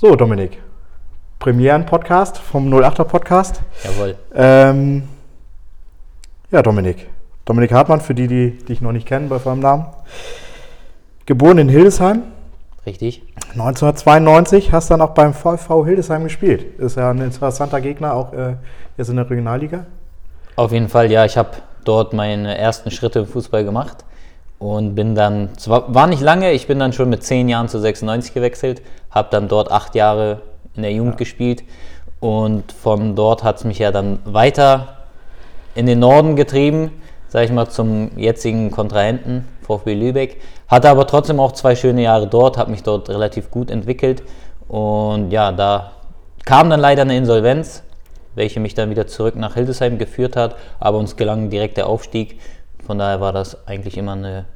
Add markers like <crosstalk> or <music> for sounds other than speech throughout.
So, Dominik. Premieren-Podcast vom 08er Podcast. Jawohl. Ähm, ja, Dominik. Dominik Hartmann, für die, die dich noch nicht kennen bei vollem Namen. Geboren in Hildesheim. Richtig. 1992 hast dann auch beim VV Hildesheim gespielt. Ist ja ein interessanter Gegner, auch äh, jetzt in der Regionalliga. Auf jeden Fall, ja. Ich habe dort meine ersten Schritte im Fußball gemacht und bin dann, zwar war nicht lange, ich bin dann schon mit zehn Jahren zu 96 gewechselt, habe dann dort acht Jahre in der Jugend ja. gespielt und von dort hat es mich ja dann weiter in den Norden getrieben, sage ich mal, zum jetzigen Kontrahenten VfB Lübeck. Hatte aber trotzdem auch zwei schöne Jahre dort, habe mich dort relativ gut entwickelt und ja, da kam dann leider eine Insolvenz, welche mich dann wieder zurück nach Hildesheim geführt hat, aber uns gelang direkt der Aufstieg von daher war das eigentlich immer eine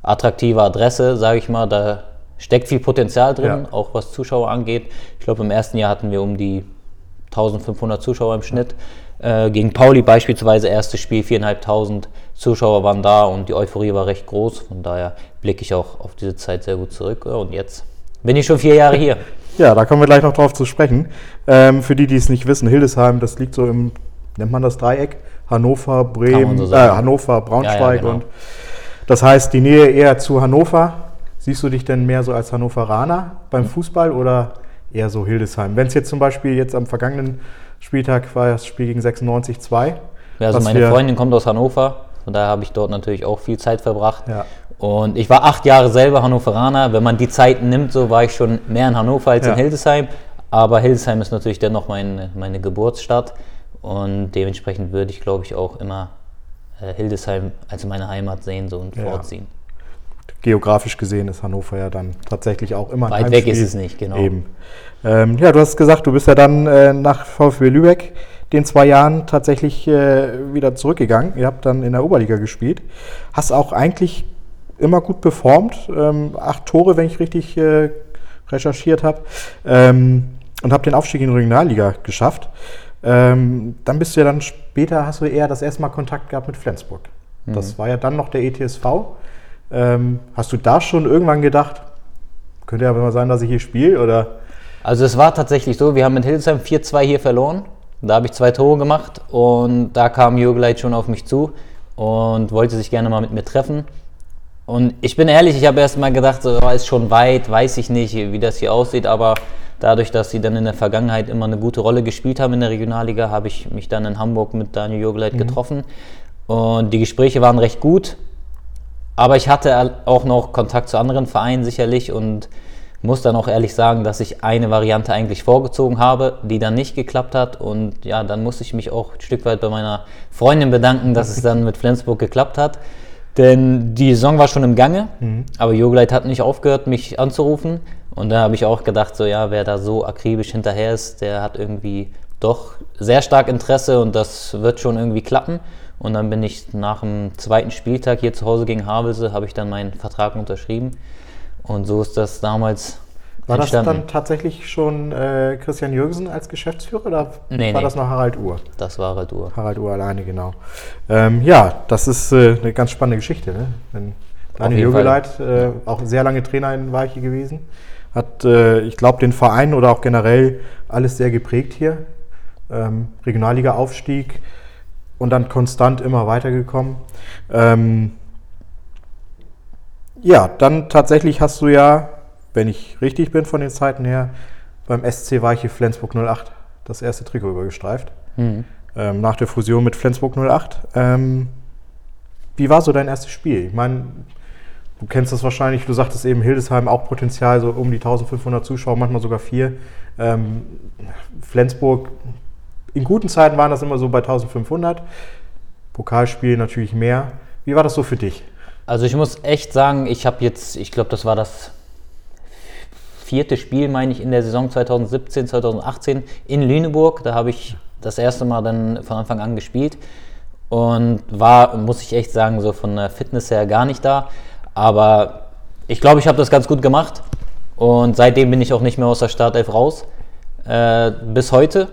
attraktive Adresse, sage ich mal. Da steckt viel Potenzial drin, ja. auch was Zuschauer angeht. Ich glaube, im ersten Jahr hatten wir um die 1500 Zuschauer im Schnitt. Äh, gegen Pauli beispielsweise, erstes Spiel, 4.500 Zuschauer waren da und die Euphorie war recht groß. Von daher blicke ich auch auf diese Zeit sehr gut zurück. Und jetzt bin ich schon vier Jahre hier. Ja, da kommen wir gleich noch drauf zu sprechen. Ähm, für die, die es nicht wissen, Hildesheim, das liegt so im, nennt man das Dreieck? Hannover, Bremen, so äh, Hannover, Braunschweig ja, ja, genau. und das heißt die Nähe eher zu Hannover. Siehst du dich denn mehr so als Hannoveraner beim mhm. Fußball oder eher so Hildesheim? Wenn es jetzt zum Beispiel jetzt am vergangenen Spieltag war das Spiel gegen 96-2. Ja, also meine Freundin kommt aus Hannover, von daher habe ich dort natürlich auch viel Zeit verbracht. Ja. Und ich war acht Jahre selber Hannoveraner. Wenn man die Zeiten nimmt, so war ich schon mehr in Hannover als ja. in Hildesheim. Aber Hildesheim ist natürlich dennoch meine, meine Geburtsstadt. Und dementsprechend würde ich, glaube ich, auch immer äh, Hildesheim als meine Heimat sehen so und ja. vorziehen. Geografisch gesehen ist Hannover ja dann tatsächlich auch immer Weit weg ist es nicht, genau. Eben. Ähm, ja, du hast gesagt, du bist ja dann äh, nach VfB Lübeck den zwei Jahren tatsächlich äh, wieder zurückgegangen. Ihr habt dann in der Oberliga gespielt. Hast auch eigentlich immer gut performt. Ähm, acht Tore, wenn ich richtig äh, recherchiert habe. Ähm, und habt den Aufstieg in die Regionalliga geschafft. Ähm, dann bist du ja dann später, hast du eher das erste Mal Kontakt gehabt mit Flensburg. Mhm. Das war ja dann noch der ETSV. Ähm, hast du da schon irgendwann gedacht, könnte ja mal sein, dass ich hier spiele oder? Also es war tatsächlich so, wir haben mit Hildesheim 4-2 hier verloren. Da habe ich zwei Tore gemacht und da kam Jürgeleit schon auf mich zu und wollte sich gerne mal mit mir treffen. Und ich bin ehrlich, ich habe erst mal gedacht, so, ist schon weit, weiß ich nicht, wie das hier aussieht, aber Dadurch, dass sie dann in der Vergangenheit immer eine gute Rolle gespielt haben in der Regionalliga, habe ich mich dann in Hamburg mit Daniel Jürgeleit mhm. getroffen. Und die Gespräche waren recht gut. Aber ich hatte auch noch Kontakt zu anderen Vereinen sicherlich und muss dann auch ehrlich sagen, dass ich eine Variante eigentlich vorgezogen habe, die dann nicht geklappt hat. Und ja, dann musste ich mich auch ein Stück weit bei meiner Freundin bedanken, dass es dann mit Flensburg geklappt hat. Denn die Saison war schon im Gange, mhm. aber Jogleit hat nicht aufgehört, mich anzurufen. Und da habe ich auch gedacht, so ja, wer da so akribisch hinterher ist, der hat irgendwie doch sehr stark Interesse und das wird schon irgendwie klappen. Und dann bin ich nach dem zweiten Spieltag hier zu Hause gegen Havelse, habe ich dann meinen Vertrag unterschrieben. Und so ist das damals war das dann tatsächlich schon äh, Christian Jürgensen als Geschäftsführer oder nee, war nee. das noch Harald Uhr? Das war Harald Uhr. Harald Uhr alleine, genau. Ähm, ja, das ist äh, eine ganz spannende Geschichte. Ne? Wenn Daniel Jürgeleit, äh, auch sehr lange Trainer in Weiche gewesen, hat, äh, ich glaube, den Verein oder auch generell alles sehr geprägt hier. Ähm, Regionalliga-Aufstieg und dann konstant immer weitergekommen. Ähm, ja, dann tatsächlich hast du ja wenn ich richtig bin von den Zeiten her, beim SC Weiche Flensburg 08 das erste Trikot übergestreift. Mhm. Ähm, nach der Fusion mit Flensburg 08. Ähm, wie war so dein erstes Spiel? Ich meine, du kennst das wahrscheinlich, du sagtest eben Hildesheim auch Potenzial, so um die 1500 Zuschauer, manchmal sogar vier. Ähm, Flensburg, in guten Zeiten waren das immer so bei 1500. Pokalspiel natürlich mehr. Wie war das so für dich? Also ich muss echt sagen, ich habe jetzt, ich glaube, das war das vierte Spiel, meine ich, in der Saison 2017, 2018 in Lüneburg. Da habe ich das erste Mal dann von Anfang an gespielt und war, muss ich echt sagen, so von der Fitness her gar nicht da. Aber ich glaube, ich habe das ganz gut gemacht und seitdem bin ich auch nicht mehr aus der Startelf raus. Äh, bis heute.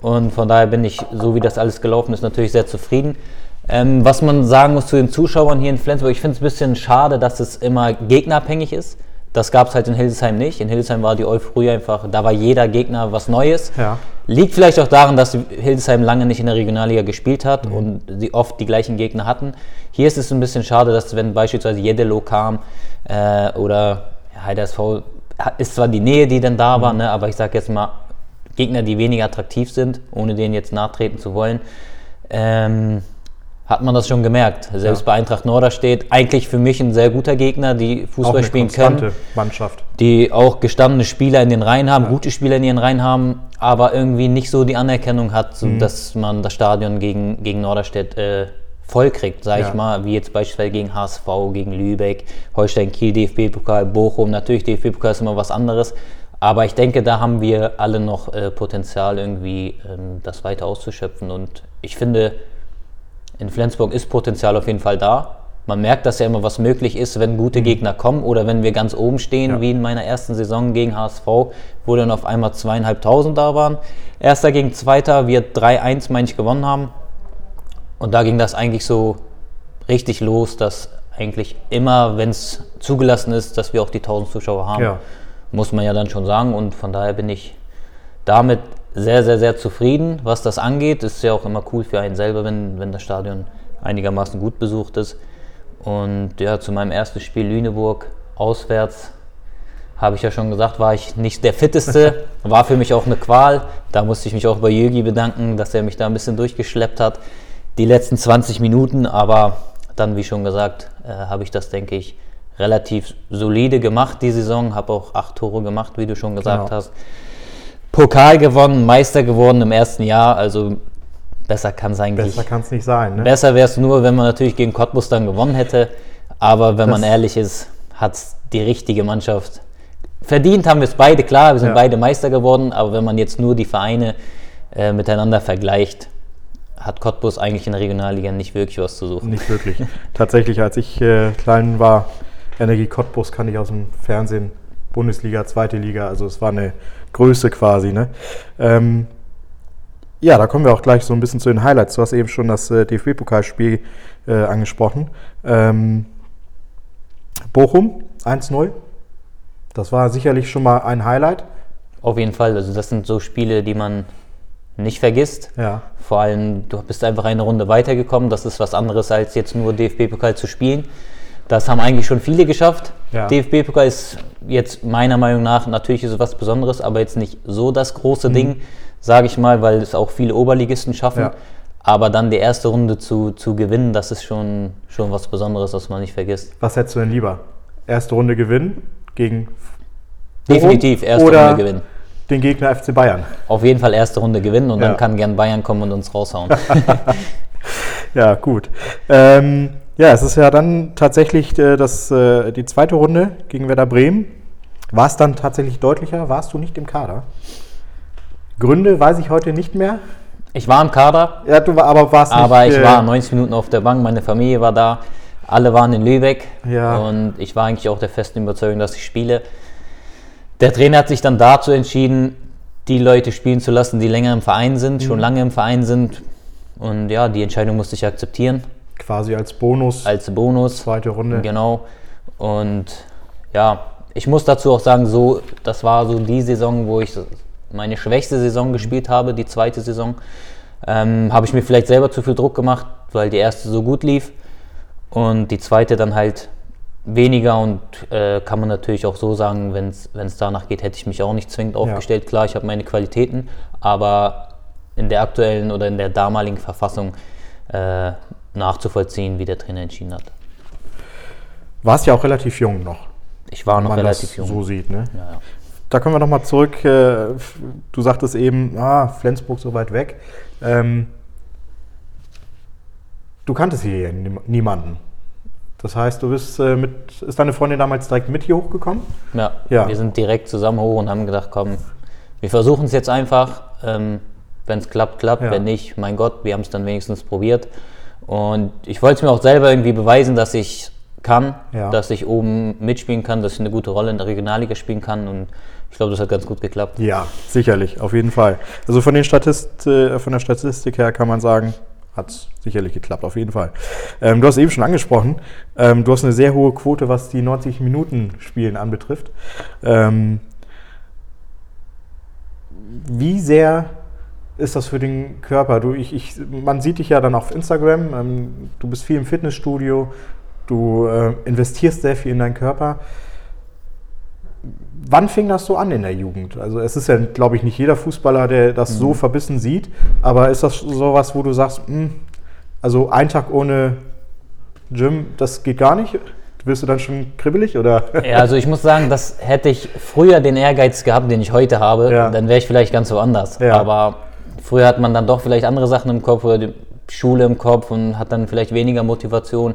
Und von daher bin ich, so wie das alles gelaufen ist, natürlich sehr zufrieden. Ähm, was man sagen muss zu den Zuschauern hier in Flensburg, ich finde es ein bisschen schade, dass es immer gegnerabhängig ist Das gab es halt in Hildesheim nicht. In Hildesheim war die Euphorie einfach, da war jeder Gegner was Neues. Ja. Liegt vielleicht auch daran, dass Hildesheim lange nicht in der Regionalliga gespielt hat mhm. und sie oft die gleichen Gegner hatten. Hier ist es ein bisschen schade, dass wenn beispielsweise Jedelo kam äh, oder HDSV ist zwar die Nähe, die dann da war, mhm. ne, aber ich sage jetzt mal Gegner, die weniger attraktiv sind, ohne denen jetzt nahtreten zu wollen. Ähm, hat man das schon gemerkt. Selbst ja. bei Eintracht Norderstedt, eigentlich für mich ein sehr guter Gegner, die Fußball spielen können. Mannschaft. Die auch gestandene Spieler in den Reihen haben, ja. gute Spieler in ihren Reihen haben, aber irgendwie nicht so die Anerkennung hat, so, mhm. dass man das Stadion gegen, gegen Norderstedt äh, voll kriegt, sage ja. ich mal, wie jetzt beispielsweise gegen HSV, gegen Lübeck, Holstein Kiel, DFB-Pokal, Bochum. Natürlich, DFB-Pokal ist immer was anderes. Aber ich denke, da haben wir alle noch äh, Potenzial, irgendwie ähm, das weiter auszuschöpfen. Und ich finde, in Flensburg ist Potenzial auf jeden Fall da. Man merkt, dass ja immer was möglich ist, wenn gute mhm. Gegner kommen oder wenn wir ganz oben stehen, ja. wie in meiner ersten Saison gegen HSV, wo dann auf einmal zweieinhalbtausend da waren. Erster gegen Zweiter, wir 3-1, meine ich, gewonnen haben. Und da ging das eigentlich so richtig los, dass eigentlich immer, wenn es zugelassen ist, dass wir auch die 1000 Zuschauer haben, ja. muss man ja dann schon sagen. Und von daher bin ich damit sehr, sehr, sehr zufrieden, was das angeht. Ist ja auch immer cool für einen selber, wenn, wenn das Stadion einigermaßen gut besucht ist. Und ja, zu meinem ersten Spiel Lüneburg auswärts habe ich ja schon gesagt, war ich nicht der fitteste, <laughs> war für mich auch eine Qual. Da musste ich mich auch bei Jögi bedanken, dass er mich da ein bisschen durchgeschleppt hat. Die letzten 20 Minuten, aber dann, wie schon gesagt, äh, habe ich das, denke ich, relativ solide gemacht die Saison. Habe auch acht Tore gemacht, wie du schon gesagt genau. hast. Pokal gewonnen, Meister geworden im ersten Jahr. Also besser kann es eigentlich. Besser kann es nicht sein. Ne? Besser wäre es nur, wenn man natürlich gegen Cottbus dann gewonnen hätte. Aber wenn das man ehrlich ist, hat die richtige Mannschaft verdient. Haben wir es beide klar. Wir sind ja. beide Meister geworden. Aber wenn man jetzt nur die Vereine äh, miteinander vergleicht, hat Cottbus eigentlich in der Regionalliga nicht wirklich was zu suchen. Nicht wirklich. Tatsächlich, als ich äh, klein war, Energie Cottbus kann ich aus dem Fernsehen, Bundesliga, zweite Liga. Also es war eine Größe quasi. Ne? Ähm, ja, da kommen wir auch gleich so ein bisschen zu den Highlights. Du hast eben schon das äh, DFB-Pokalspiel äh, angesprochen. Ähm, Bochum 1-0. Das war sicherlich schon mal ein Highlight. Auf jeden Fall. Also das sind so Spiele, die man nicht vergisst. Ja. Vor allem, du bist einfach eine Runde weitergekommen. Das ist was anderes, als jetzt nur DFB-Pokal zu spielen. Das haben eigentlich schon viele geschafft. Ja. DFB-Pokal ist jetzt meiner Meinung nach, natürlich ist es was Besonderes, aber jetzt nicht so das große mhm. Ding, sage ich mal, weil es auch viele Oberligisten schaffen. Ja. Aber dann die erste Runde zu, zu gewinnen, das ist schon, schon was Besonderes, was man nicht vergisst. Was hättest du denn lieber? Erste Runde gewinnen gegen Definitiv erste oder Runde gewinnen. Den Gegner FC Bayern. Auf jeden Fall erste Runde gewinnen und ja. dann kann gern Bayern kommen und uns raushauen. <laughs> <laughs> ja, gut. Ähm, ja, es ist ja dann tatsächlich äh, das, äh, die zweite Runde gegen Werder Bremen. War es dann tatsächlich deutlicher? Warst du nicht im Kader? Gründe weiß ich heute nicht mehr. Ich war im Kader. Ja, du war, aber warst nicht. Aber ich äh, war 90 Minuten auf der Bank, meine Familie war da, alle waren in Lübeck. Ja. Und ich war eigentlich auch der festen Überzeugung, dass ich spiele. Der Trainer hat sich dann dazu entschieden, die Leute spielen zu lassen, die länger im Verein sind, mhm. schon lange im Verein sind. Und ja, die Entscheidung musste ich akzeptieren. Quasi als Bonus. Als Bonus. Zweite Runde. Genau. Und ja, ich muss dazu auch sagen, so, das war so die Saison, wo ich meine schwächste Saison gespielt habe, die zweite Saison. Ähm, habe ich mir vielleicht selber zu viel Druck gemacht, weil die erste so gut lief und die zweite dann halt weniger und äh, kann man natürlich auch so sagen, wenn es danach geht, hätte ich mich auch nicht zwingend aufgestellt. Ja. Klar, ich habe meine Qualitäten, aber in der aktuellen oder in der damaligen Verfassung äh, nachzuvollziehen, wie der Trainer entschieden hat. Warst ja auch relativ jung noch. Ich war noch relativ jung. So sieht, ne? Ja, ja. Da kommen wir nochmal zurück. Äh, du sagtest eben, ah, Flensburg so weit weg. Ähm, du kanntest hier niemanden. Das heißt, du bist äh, mit, ist deine Freundin damals direkt mit hier hochgekommen? Ja, ja. wir sind direkt zusammen hoch und haben gedacht, komm, wir versuchen es jetzt einfach. Ähm, wenn es klappt, klappt. Ja. Wenn nicht, mein Gott, wir haben es dann wenigstens probiert. Und ich wollte es mir auch selber irgendwie beweisen, dass ich kann, ja. dass ich oben mitspielen kann, dass ich eine gute Rolle in der Regionalliga spielen kann und ich glaube, das hat ganz gut geklappt. Ja, sicherlich, auf jeden Fall. Also von, den Statist, äh, von der Statistik her kann man sagen, hat sicherlich geklappt, auf jeden Fall. Ähm, du hast eben schon angesprochen, ähm, du hast eine sehr hohe Quote, was die 90 Minuten Spielen anbetrifft. Ähm, wie sehr ist das für den Körper? Du, ich, ich, man sieht dich ja dann auf Instagram, ähm, du bist viel im Fitnessstudio, du äh, investierst sehr viel in deinen Körper. Wann fing das so an in der Jugend? Also es ist ja, glaube ich, nicht jeder Fußballer, der das mhm. so verbissen sieht, aber ist das sowas, wo du sagst, mh, hm, also ein Tag ohne Gym, das geht gar nicht? Wirst du dann schon kribbelig oder? Ja, also ich muss sagen, das hätte ich früher den Ehrgeiz gehabt, den ich heute habe, ja. dann wäre ich vielleicht ganz woanders. Ja. Aber früher hat man dann doch vielleicht andere Sachen im Kopf oder die Schule im Kopf und hat dann vielleicht weniger Motivation.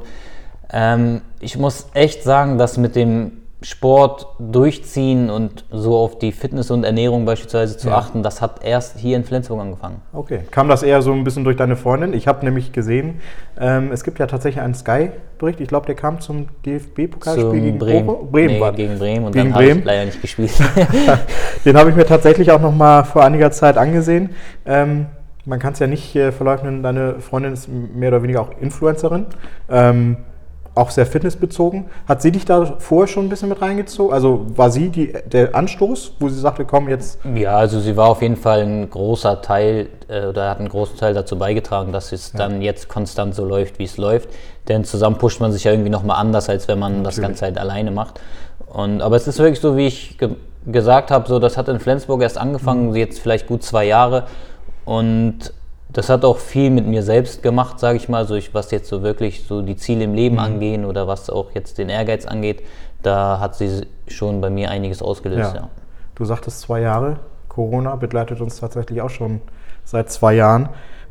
Ähm, ich muss echt sagen, dass mit dem Sport durchziehen und so auf die Fitness und Ernährung beispielsweise zu ja. achten, das hat erst hier in Flensburg angefangen. Okay. Kam das eher so ein bisschen durch deine Freundin? Ich habe nämlich gesehen, ähm, es gibt ja tatsächlich einen Sky-Bericht. Ich glaube, der kam zum DFB-Pokalspiel gegen Bremen. Bremen nee, war. gegen Bremen und gegen dann habe ich leider nicht gespielt. <laughs> <laughs> Den habe ich mir tatsächlich auch noch mal vor einiger Zeit angesehen. Ähm, man kann es ja nicht äh, verleugnen, deine Freundin ist mehr oder weniger auch Influencerin. Ähm, auch sehr fitnessbezogen. Hat sie dich da vorher schon ein bisschen mit reingezogen? Also war sie die, der Anstoß, wo sie sagte, komm jetzt? Ja, also sie war auf jeden Fall ein großer Teil äh, oder hat einen großen Teil dazu beigetragen, dass es ja. dann jetzt konstant so läuft, wie es läuft. Denn zusammen pusht man sich ja irgendwie nochmal anders, als wenn man Natürlich. das Ganze halt alleine macht. Und, aber es ist wirklich so, wie ich ge gesagt habe, so das hat in Flensburg erst angefangen, mhm. jetzt vielleicht gut zwei Jahre. Und das hat auch viel mit mir selbst gemacht, sage ich mal, so ich, was jetzt so wirklich so die Ziele im Leben mhm. angehen oder was auch jetzt den Ehrgeiz angeht, da hat sie schon bei mir einiges ausgelöst. Ja. Ja. Du sagtest zwei Jahre, Corona begleitet uns tatsächlich auch schon seit zwei Jahren.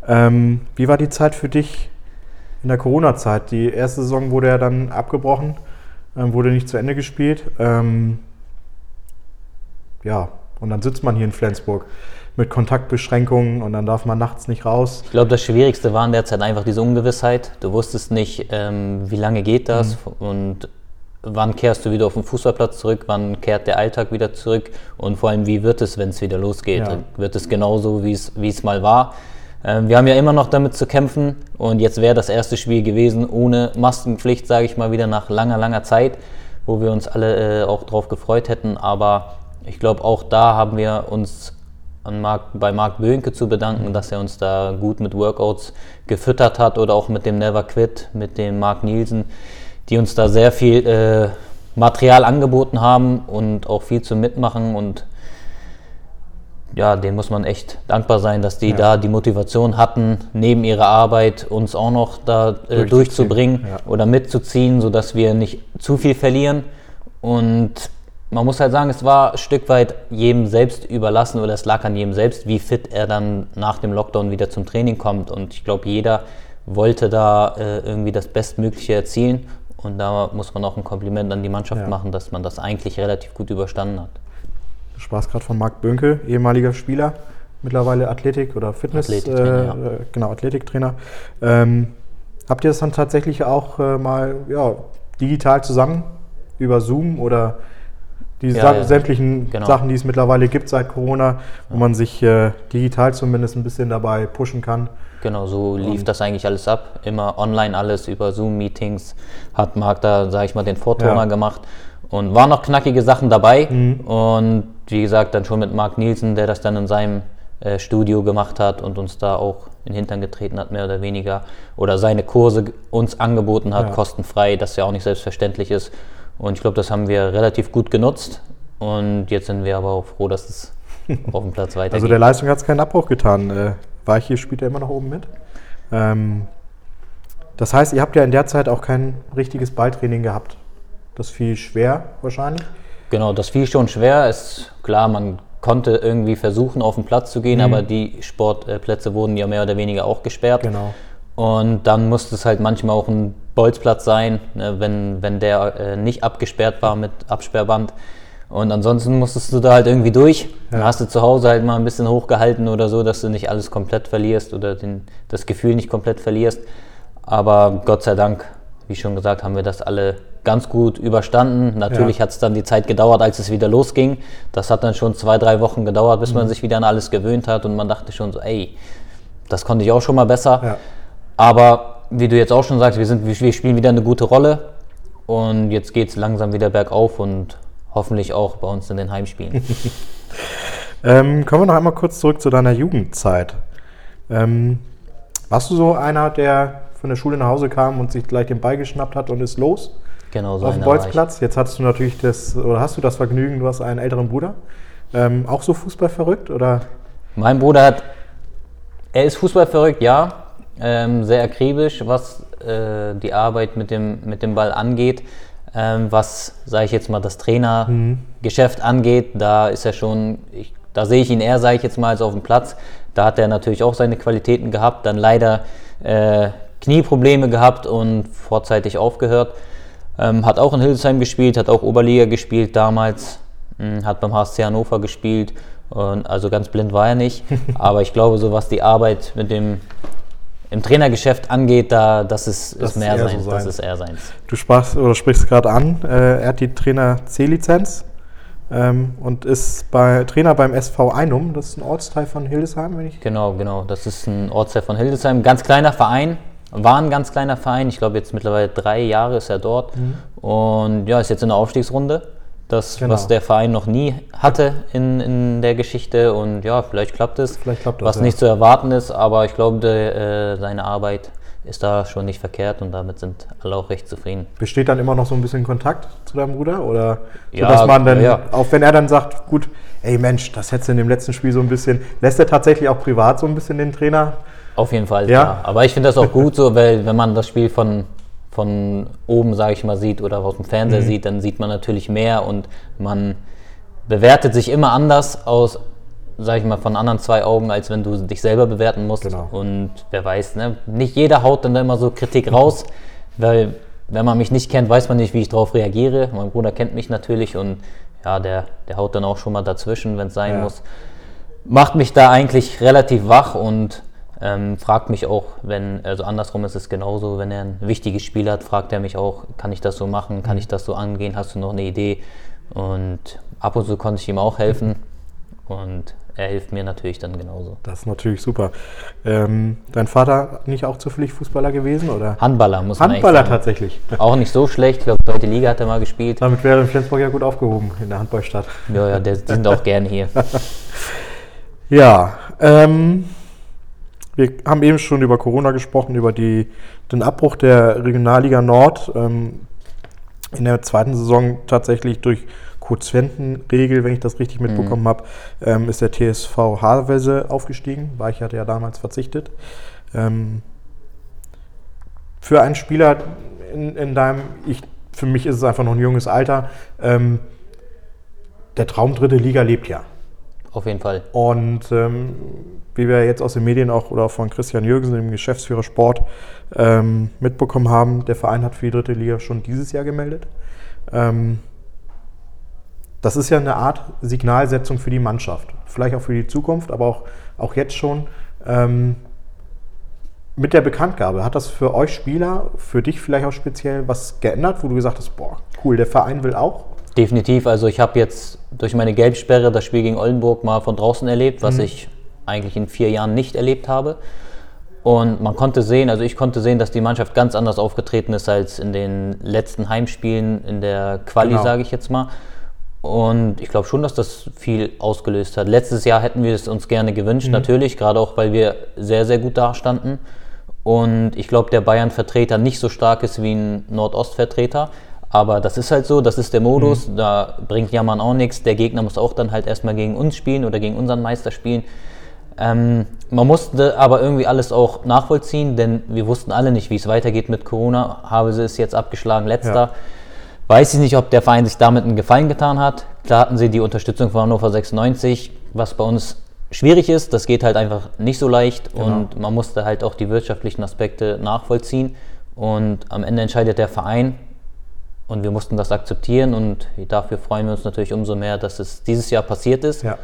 Ähm, wie war die Zeit für dich in der Corona-Zeit? Die erste Saison wurde ja dann abgebrochen, ähm, wurde nicht zu Ende gespielt. Ähm, ja, und dann sitzt man hier in Flensburg mit Kontaktbeschränkungen und dann darf man nachts nicht raus. Ich glaube, das Schwierigste war in der Zeit einfach diese Ungewissheit. Du wusstest nicht, ähm, wie lange geht das mhm. und wann kehrst du wieder auf den Fußballplatz zurück, wann kehrt der Alltag wieder zurück und vor allem, wie wird es, wenn es wieder losgeht? Ja. Wird es genauso, wie es mal war? Ähm, wir haben ja immer noch damit zu kämpfen und jetzt wäre das erste Spiel gewesen ohne Maskenpflicht, sage ich mal wieder, nach langer, langer Zeit, wo wir uns alle äh, auch drauf gefreut hätten. Aber ich glaube, auch da haben wir uns an Marc, bei Marc Böhnke zu bedanken, dass er uns da gut mit Workouts gefüttert hat oder auch mit dem Never Quit, mit dem Marc Nielsen, die uns da sehr viel äh, Material angeboten haben und auch viel zum Mitmachen und ja, denen muss man echt dankbar sein, dass die ja. da die Motivation hatten, neben ihrer Arbeit uns auch noch da äh, durchzubringen ja. oder mitzuziehen, sodass wir nicht zu viel verlieren. Und man muss halt sagen, es war ein Stück weit jedem selbst überlassen oder es lag an jedem selbst, wie fit er dann nach dem Lockdown wieder zum Training kommt. Und ich glaube, jeder wollte da äh, irgendwie das Bestmögliche erzielen. Und da muss man auch ein Kompliment an die Mannschaft ja. machen, dass man das eigentlich relativ gut überstanden hat. Spaß gerade von Marc Bönke, ehemaliger Spieler, mittlerweile Athletik- oder Fitness, Athletiktrainer, äh, ja. Äh, genau, Athletiktrainer. Ähm, habt ihr das dann tatsächlich auch äh, mal ja, digital zusammen über Zoom oder die ja, ja. sämtlichen genau. Sachen, die es mittlerweile gibt seit Corona, wo man sich äh, digital zumindest ein bisschen dabei pushen kann. Genau, so lief und das eigentlich alles ab. Immer online alles über Zoom-Meetings. Hat Marc da, sage ich mal, den Vortoner ja. gemacht. Und waren noch knackige Sachen dabei. Mhm. Und wie gesagt, dann schon mit Marc Nielsen, der das dann in seinem äh, Studio gemacht hat und uns da auch in den Hintern getreten hat, mehr oder weniger. Oder seine Kurse uns angeboten hat, kostenfrei, das ja auch nicht selbstverständlich ist. Und ich glaube, das haben wir relativ gut genutzt. Und jetzt sind wir aber auch froh, dass es <laughs> auf dem Platz weitergeht. Also der Leistung hat es keinen Abbruch getan. Äh, Weiche spielt er immer noch oben mit. Ähm, das heißt, ihr habt ja in der Zeit auch kein richtiges Balltraining gehabt. Das fiel schwer wahrscheinlich. Genau, das fiel schon schwer. Ist klar, man konnte irgendwie versuchen, auf den Platz zu gehen, mhm. aber die Sportplätze wurden ja mehr oder weniger auch gesperrt. Genau. Und dann musste es halt manchmal auch ein Bolzplatz sein, ne, wenn, wenn der äh, nicht abgesperrt war mit Absperrband. Und ansonsten musstest du da halt irgendwie durch. Ja. Dann hast du zu Hause halt mal ein bisschen hochgehalten oder so, dass du nicht alles komplett verlierst oder den, das Gefühl nicht komplett verlierst. Aber Gott sei Dank, wie schon gesagt, haben wir das alle ganz gut überstanden. Natürlich ja. hat es dann die Zeit gedauert, als es wieder losging. Das hat dann schon zwei, drei Wochen gedauert, bis mhm. man sich wieder an alles gewöhnt hat und man dachte schon so, ey, das konnte ich auch schon mal besser. Ja. Aber wie du jetzt auch schon sagst, wir, sind, wir spielen wieder eine gute Rolle und jetzt geht es langsam wieder bergauf und hoffentlich auch bei uns in den Heimspielen. <laughs> ähm, kommen wir noch einmal kurz zurück zu deiner Jugendzeit. Ähm, warst du so einer, der von der Schule nach Hause kam und sich gleich den Ball geschnappt hat und ist los? Genau so. Auf dem Bolzplatz. Jetzt hast du natürlich das, oder hast du das Vergnügen, du hast einen älteren Bruder. Ähm, auch so Fußball verrückt oder? Mein Bruder hat, er ist Fußball verrückt, ja. Ähm, sehr akribisch, was äh, die Arbeit mit dem, mit dem Ball angeht. Ähm, was, sage ich jetzt mal, das Trainergeschäft mhm. angeht, da ist er schon, ich, da sehe ich ihn eher, sage ich jetzt mal, als auf dem Platz. Da hat er natürlich auch seine Qualitäten gehabt, dann leider äh, Knieprobleme gehabt und vorzeitig aufgehört. Ähm, hat auch in Hildesheim gespielt, hat auch Oberliga gespielt damals, mh, hm, hat beim HSC Hannover gespielt. Und also ganz blind war er nicht. <laughs> Aber ich glaube, so was die Arbeit mit dem im Trainergeschäft angeht, da, das ist, das ist mehr ist seins. So das ist eher seins. Du sprachst oder sprichst gerade an, äh, er hat die Trainer C-Lizenz ähm, und ist bei, Trainer beim SV Einum. Das ist ein Ortsteil von Hildesheim, wenn ich. Genau, genau. Das ist ein Ortsteil von Hildesheim. Ganz kleiner Verein. War ein ganz kleiner Verein. Ich glaube, jetzt mittlerweile drei Jahre ist er dort. Mhm. Und ja, ist jetzt in der Aufstiegsrunde. Das, genau. was der Verein noch nie hatte in, in der Geschichte. Und ja, vielleicht klappt es. Vielleicht klappt das, was ja. nicht zu erwarten ist, aber ich glaube, äh, seine Arbeit ist da schon nicht verkehrt und damit sind alle auch recht zufrieden. Besteht dann immer noch so ein bisschen Kontakt zu deinem Bruder? Oder so, ja, dass man dann, ja. auch wenn er dann sagt, gut, ey Mensch, das hättest du in dem letzten Spiel so ein bisschen, lässt er tatsächlich auch privat so ein bisschen den Trainer? Auf jeden Fall, ja. ja. Aber ich finde das auch gut so, weil wenn man das Spiel von von oben, sage ich mal, sieht oder aus dem Fernseher mhm. sieht, dann sieht man natürlich mehr und man bewertet sich immer anders aus, sage ich mal, von anderen zwei Augen, als wenn du dich selber bewerten musst. Genau. Und wer weiß, ne? nicht jeder haut dann immer so Kritik raus, weil wenn man mich nicht kennt, weiß man nicht, wie ich darauf reagiere. Mein Bruder kennt mich natürlich und ja, der, der haut dann auch schon mal dazwischen, wenn es sein ja. muss. Macht mich da eigentlich relativ wach und ähm, fragt mich auch, wenn, also andersrum ist es genauso, wenn er ein wichtiges Spiel hat, fragt er mich auch, kann ich das so machen, kann ich das so angehen, hast du noch eine Idee? Und ab und zu konnte ich ihm auch helfen und er hilft mir natürlich dann genauso. Das ist natürlich super. Ähm, dein Vater nicht auch zufällig Fußballer gewesen? Oder? Handballer, muss man Handballer tatsächlich. <laughs> Auch nicht so schlecht. Ich glaube, zweite Liga hat er mal gespielt. Damit wäre in Flensburg ja gut aufgehoben in der Handballstadt. Ja, ja, die sind auch gerne hier. <laughs> ja, ähm, wir haben eben schon über Corona gesprochen, über die, den Abbruch der Regionalliga Nord. Ähm, in der zweiten Saison tatsächlich durch Quotientenregel, wenn ich das richtig mitbekommen mhm. habe, ähm, ist der TSV Havelse aufgestiegen. Weich hatte ja damals verzichtet. Ähm, für einen Spieler in, in deinem, ich, für mich ist es einfach noch ein junges Alter, ähm, der Traum dritte Liga lebt ja. Auf jeden Fall. Und ähm, wie wir jetzt aus den Medien auch oder von Christian Jürgensen, dem Geschäftsführer Sport, ähm, mitbekommen haben, der Verein hat für die dritte Liga schon dieses Jahr gemeldet. Ähm, das ist ja eine Art Signalsetzung für die Mannschaft. Vielleicht auch für die Zukunft, aber auch, auch jetzt schon. Ähm, mit der Bekanntgabe, hat das für euch Spieler, für dich vielleicht auch speziell was geändert, wo du gesagt hast, boah, cool, der Verein will auch? Definitiv. Also ich habe jetzt durch meine Gelbsperre das Spiel gegen Oldenburg mal von draußen erlebt, was mhm. ich eigentlich in vier Jahren nicht erlebt habe. Und man konnte sehen, also ich konnte sehen, dass die Mannschaft ganz anders aufgetreten ist als in den letzten Heimspielen in der Quali, genau. sage ich jetzt mal. Und ich glaube schon, dass das viel ausgelöst hat. Letztes Jahr hätten wir es uns gerne gewünscht, mhm. natürlich, gerade auch, weil wir sehr, sehr gut dastanden. Und ich glaube, der Bayern-Vertreter nicht so stark ist wie ein Nordost-Vertreter. Aber das ist halt so, das ist der Modus, mhm. da bringt Jammern auch nichts. Der Gegner muss auch dann halt erstmal gegen uns spielen oder gegen unseren Meister spielen. Ähm, man musste aber irgendwie alles auch nachvollziehen, denn wir wussten alle nicht, wie es weitergeht mit Corona. Habe sie es jetzt abgeschlagen, letzter. Ja. Weiß ich nicht, ob der Verein sich damit einen Gefallen getan hat. Klar hatten sie die Unterstützung von Hannover 96, was bei uns schwierig ist. Das geht halt einfach nicht so leicht genau. und man musste halt auch die wirtschaftlichen Aspekte nachvollziehen. Und am Ende entscheidet der Verein und wir mussten das akzeptieren und dafür freuen wir uns natürlich umso mehr, dass es dieses Jahr passiert ist. Ja.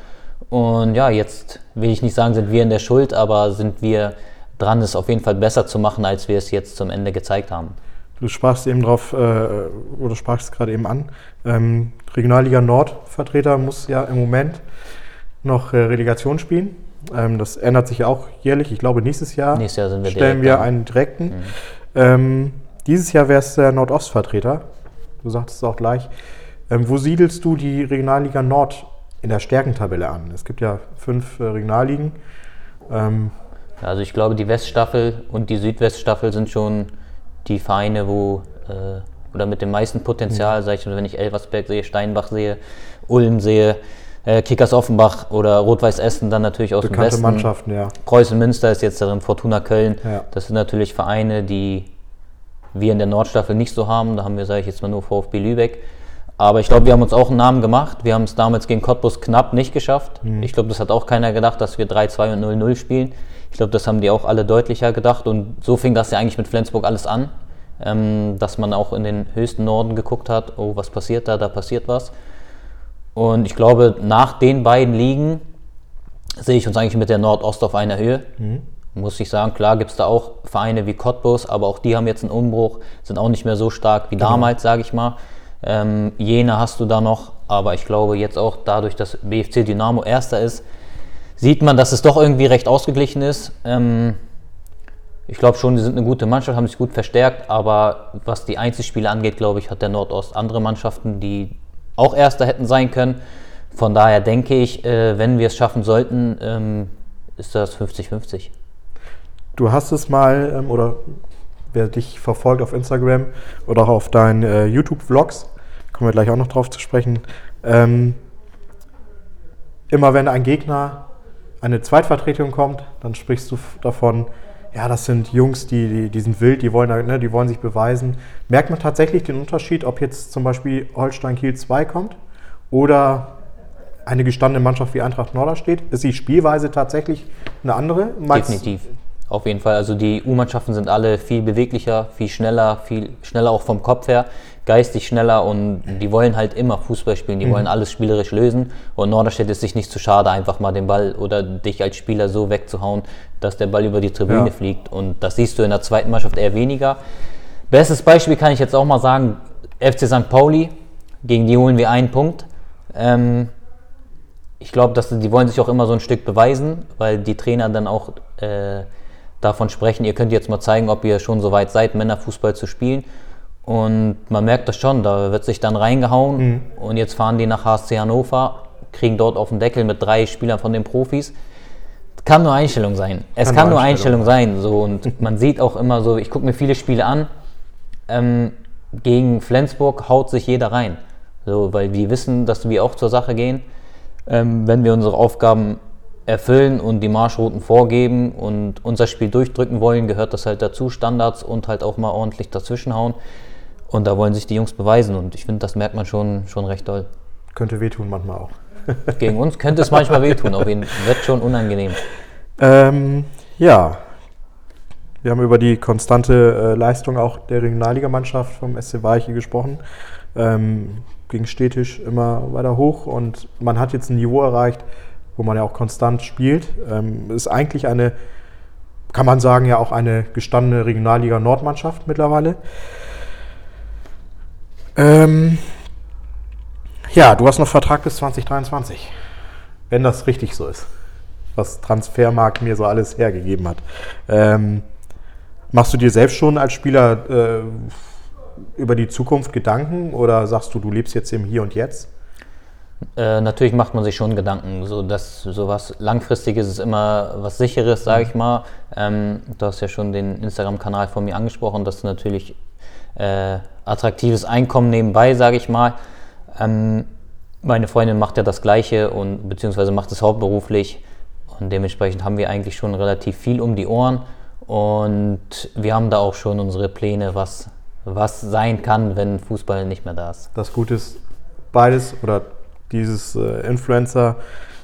Und ja, jetzt will ich nicht sagen, sind wir in der Schuld, aber sind wir dran, es auf jeden Fall besser zu machen, als wir es jetzt zum Ende gezeigt haben. Du sprachst eben drauf, äh, oder sprachst es gerade eben an, ähm, Regionalliga Nord Vertreter muss ja im Moment noch äh, Relegation spielen. Ähm, das ändert sich auch jährlich. Ich glaube, nächstes Jahr, Nächstes Jahr sind wir stellen wir einen direkten. Ähm, dieses Jahr wärst der Nordostvertreter. Du sagtest es auch gleich. Ähm, wo siedelst du die Regionalliga Nord in der Stärkentabelle an? Es gibt ja fünf äh, Regionalligen. Ähm, Also ich glaube, die Weststaffel und die Südweststaffel sind schon die Vereine, wo äh, oder mit dem meisten Potenzial, sag ich mal, wenn ich Elversberg sehe, Steinbach sehe, Ulm sehe, äh, Kickers Offenbach oder Rot-Weiß Essen dann natürlich aus dem bekannte Westen. Mannschaften, ja. Preußen Münster ist jetzt darin, Fortuna Köln. Ja. Das sind natürlich Vereine, die wir in der Nordstaffel nicht so haben. Da haben wir, sage ich jetzt mal, nur VfB Lübeck. Aber ich glaube, wir haben uns auch einen Namen gemacht. Wir haben es damals gegen Cottbus knapp nicht geschafft. Ich glaube, das hat auch keiner gedacht, dass wir 3-2 und 0-0 spielen. Ich glaube, das haben die auch alle deutlicher gedacht. Und so fing das ja eigentlich mit Flensburg alles an. Ähm, dass man auch in den höchsten Norden geguckt hat, oh, was passiert da, da passiert was. Und ich glaube, nach den beiden Ligen sehe ich uns eigentlich mit der Nordost auf einer Höhe. Muss ich sagen, klar gibt es da auch Vereine wie Cottbus, aber auch die haben jetzt einen Umbruch, sind auch nicht mehr so stark wie damals, sage ich mal. Ähm, Jena hast du da noch, aber ich glaube jetzt auch dadurch, dass BFC Dynamo Erster ist, sieht man, dass es doch irgendwie recht ausgeglichen ist. Ähm, ich glaube schon, die sind eine gute Mannschaft, haben sich gut verstärkt, aber was die Einzelspiele angeht, glaube ich, hat der Nordost andere Mannschaften, die auch Erster hätten sein können. Von daher denke ich, äh, wenn wir es schaffen sollten, ähm, ist das 50-50. Du hast es mal, ähm, oder wer dich verfolgt auf Instagram oder auch auf deinen äh, YouTube-Vlogs, kommen wir gleich auch noch drauf zu sprechen, ähm, immer wenn ein Gegner eine Zweitvertretung kommt, dann sprichst du davon, ja, das sind Jungs, die, die, die sind wild, die wollen, ne, die wollen sich beweisen. Merkt man tatsächlich den Unterschied, ob jetzt zum Beispiel Holstein Kiel 2 kommt oder eine gestandene Mannschaft wie Eintracht Norderstedt? Ist die Spielweise tatsächlich eine andere? Meinst- Definitiv. Auf jeden Fall. Also die U-Mannschaften sind alle viel beweglicher, viel schneller, viel schneller auch vom Kopf her, geistig schneller und die wollen halt immer Fußball spielen, die wollen alles spielerisch lösen. Und Norderstedt ist sich nicht zu schade, einfach mal den Ball oder dich als Spieler so wegzuhauen, dass der Ball über die Tribüne Ja. fliegt. Und das siehst du in der zweiten Mannschaft eher weniger. Bestes Beispiel kann ich jetzt auch mal sagen, FC St. Pauli, gegen die holen wir einen Punkt. Ähm, ich glaube, dass die wollen sich auch immer so ein Stück beweisen, weil die Trainer dann auch äh, davon sprechen, ihr könnt jetzt mal zeigen, ob ihr schon so weit seid, Männerfußball zu spielen. Und man merkt das schon, da wird sich dann reingehauen und jetzt fahren die nach HSC Hannover, kriegen dort auf den Deckel mit drei Spielern von den Profis. Kann nur Einstellung sein. Es Kann kann, nur nur Einstellung Einstellung sein. So, und <laughs> man sieht auch immer so, ich gucke mir viele Spiele an, ähm, gegen Flensburg haut sich jeder rein. So, weil die wissen, dass wir auch zur Sache gehen. Ähm, wenn wir unsere Aufgaben erfüllen und die Marschrouten vorgeben und unser Spiel durchdrücken wollen, gehört das halt dazu, Standards und halt auch mal ordentlich dazwischenhauen. Und da wollen sich die Jungs beweisen und ich finde, das merkt man schon, schon recht doll. Könnte wehtun manchmal auch. <laughs> Gegen uns könnte es manchmal wehtun, auf jeden <laughs> Fall. Wird schon unangenehm. Ähm, ja, wir haben über die konstante äh, Leistung auch der Regionalligamannschaft vom SC Weiche gesprochen. Ähm, ging stetisch immer weiter hoch und man hat jetzt ein Niveau erreicht, wo man ja auch konstant spielt. Ähm, ist eigentlich eine, kann man sagen, ja auch eine gestandene Regionalliga Nordmannschaft mittlerweile. Ähm, ja, du hast noch Vertrag bis 2023, wenn das richtig so ist was Transfermarkt mir so alles hergegeben hat. Ähm, machst du dir selbst schon als Spieler äh, über die Zukunft Gedanken oder sagst du, du lebst jetzt im Hier und Jetzt? Äh, natürlich macht man sich schon Gedanken, so dass sowas langfristiges ist immer was sicheres, sage ich mal. Ähm, du hast ja schon den Instagram-Kanal von mir angesprochen, das ist natürlich äh, attraktives Einkommen nebenbei, sage ich mal. Ähm, meine Freundin macht ja das Gleiche und beziehungsweise macht es hauptberuflich und dementsprechend haben wir eigentlich schon relativ viel um die Ohren und wir haben da auch schon unsere Pläne, was, was sein kann, wenn Fußball nicht mehr da ist. Das Gute ist beides oder dieses äh, Influencer,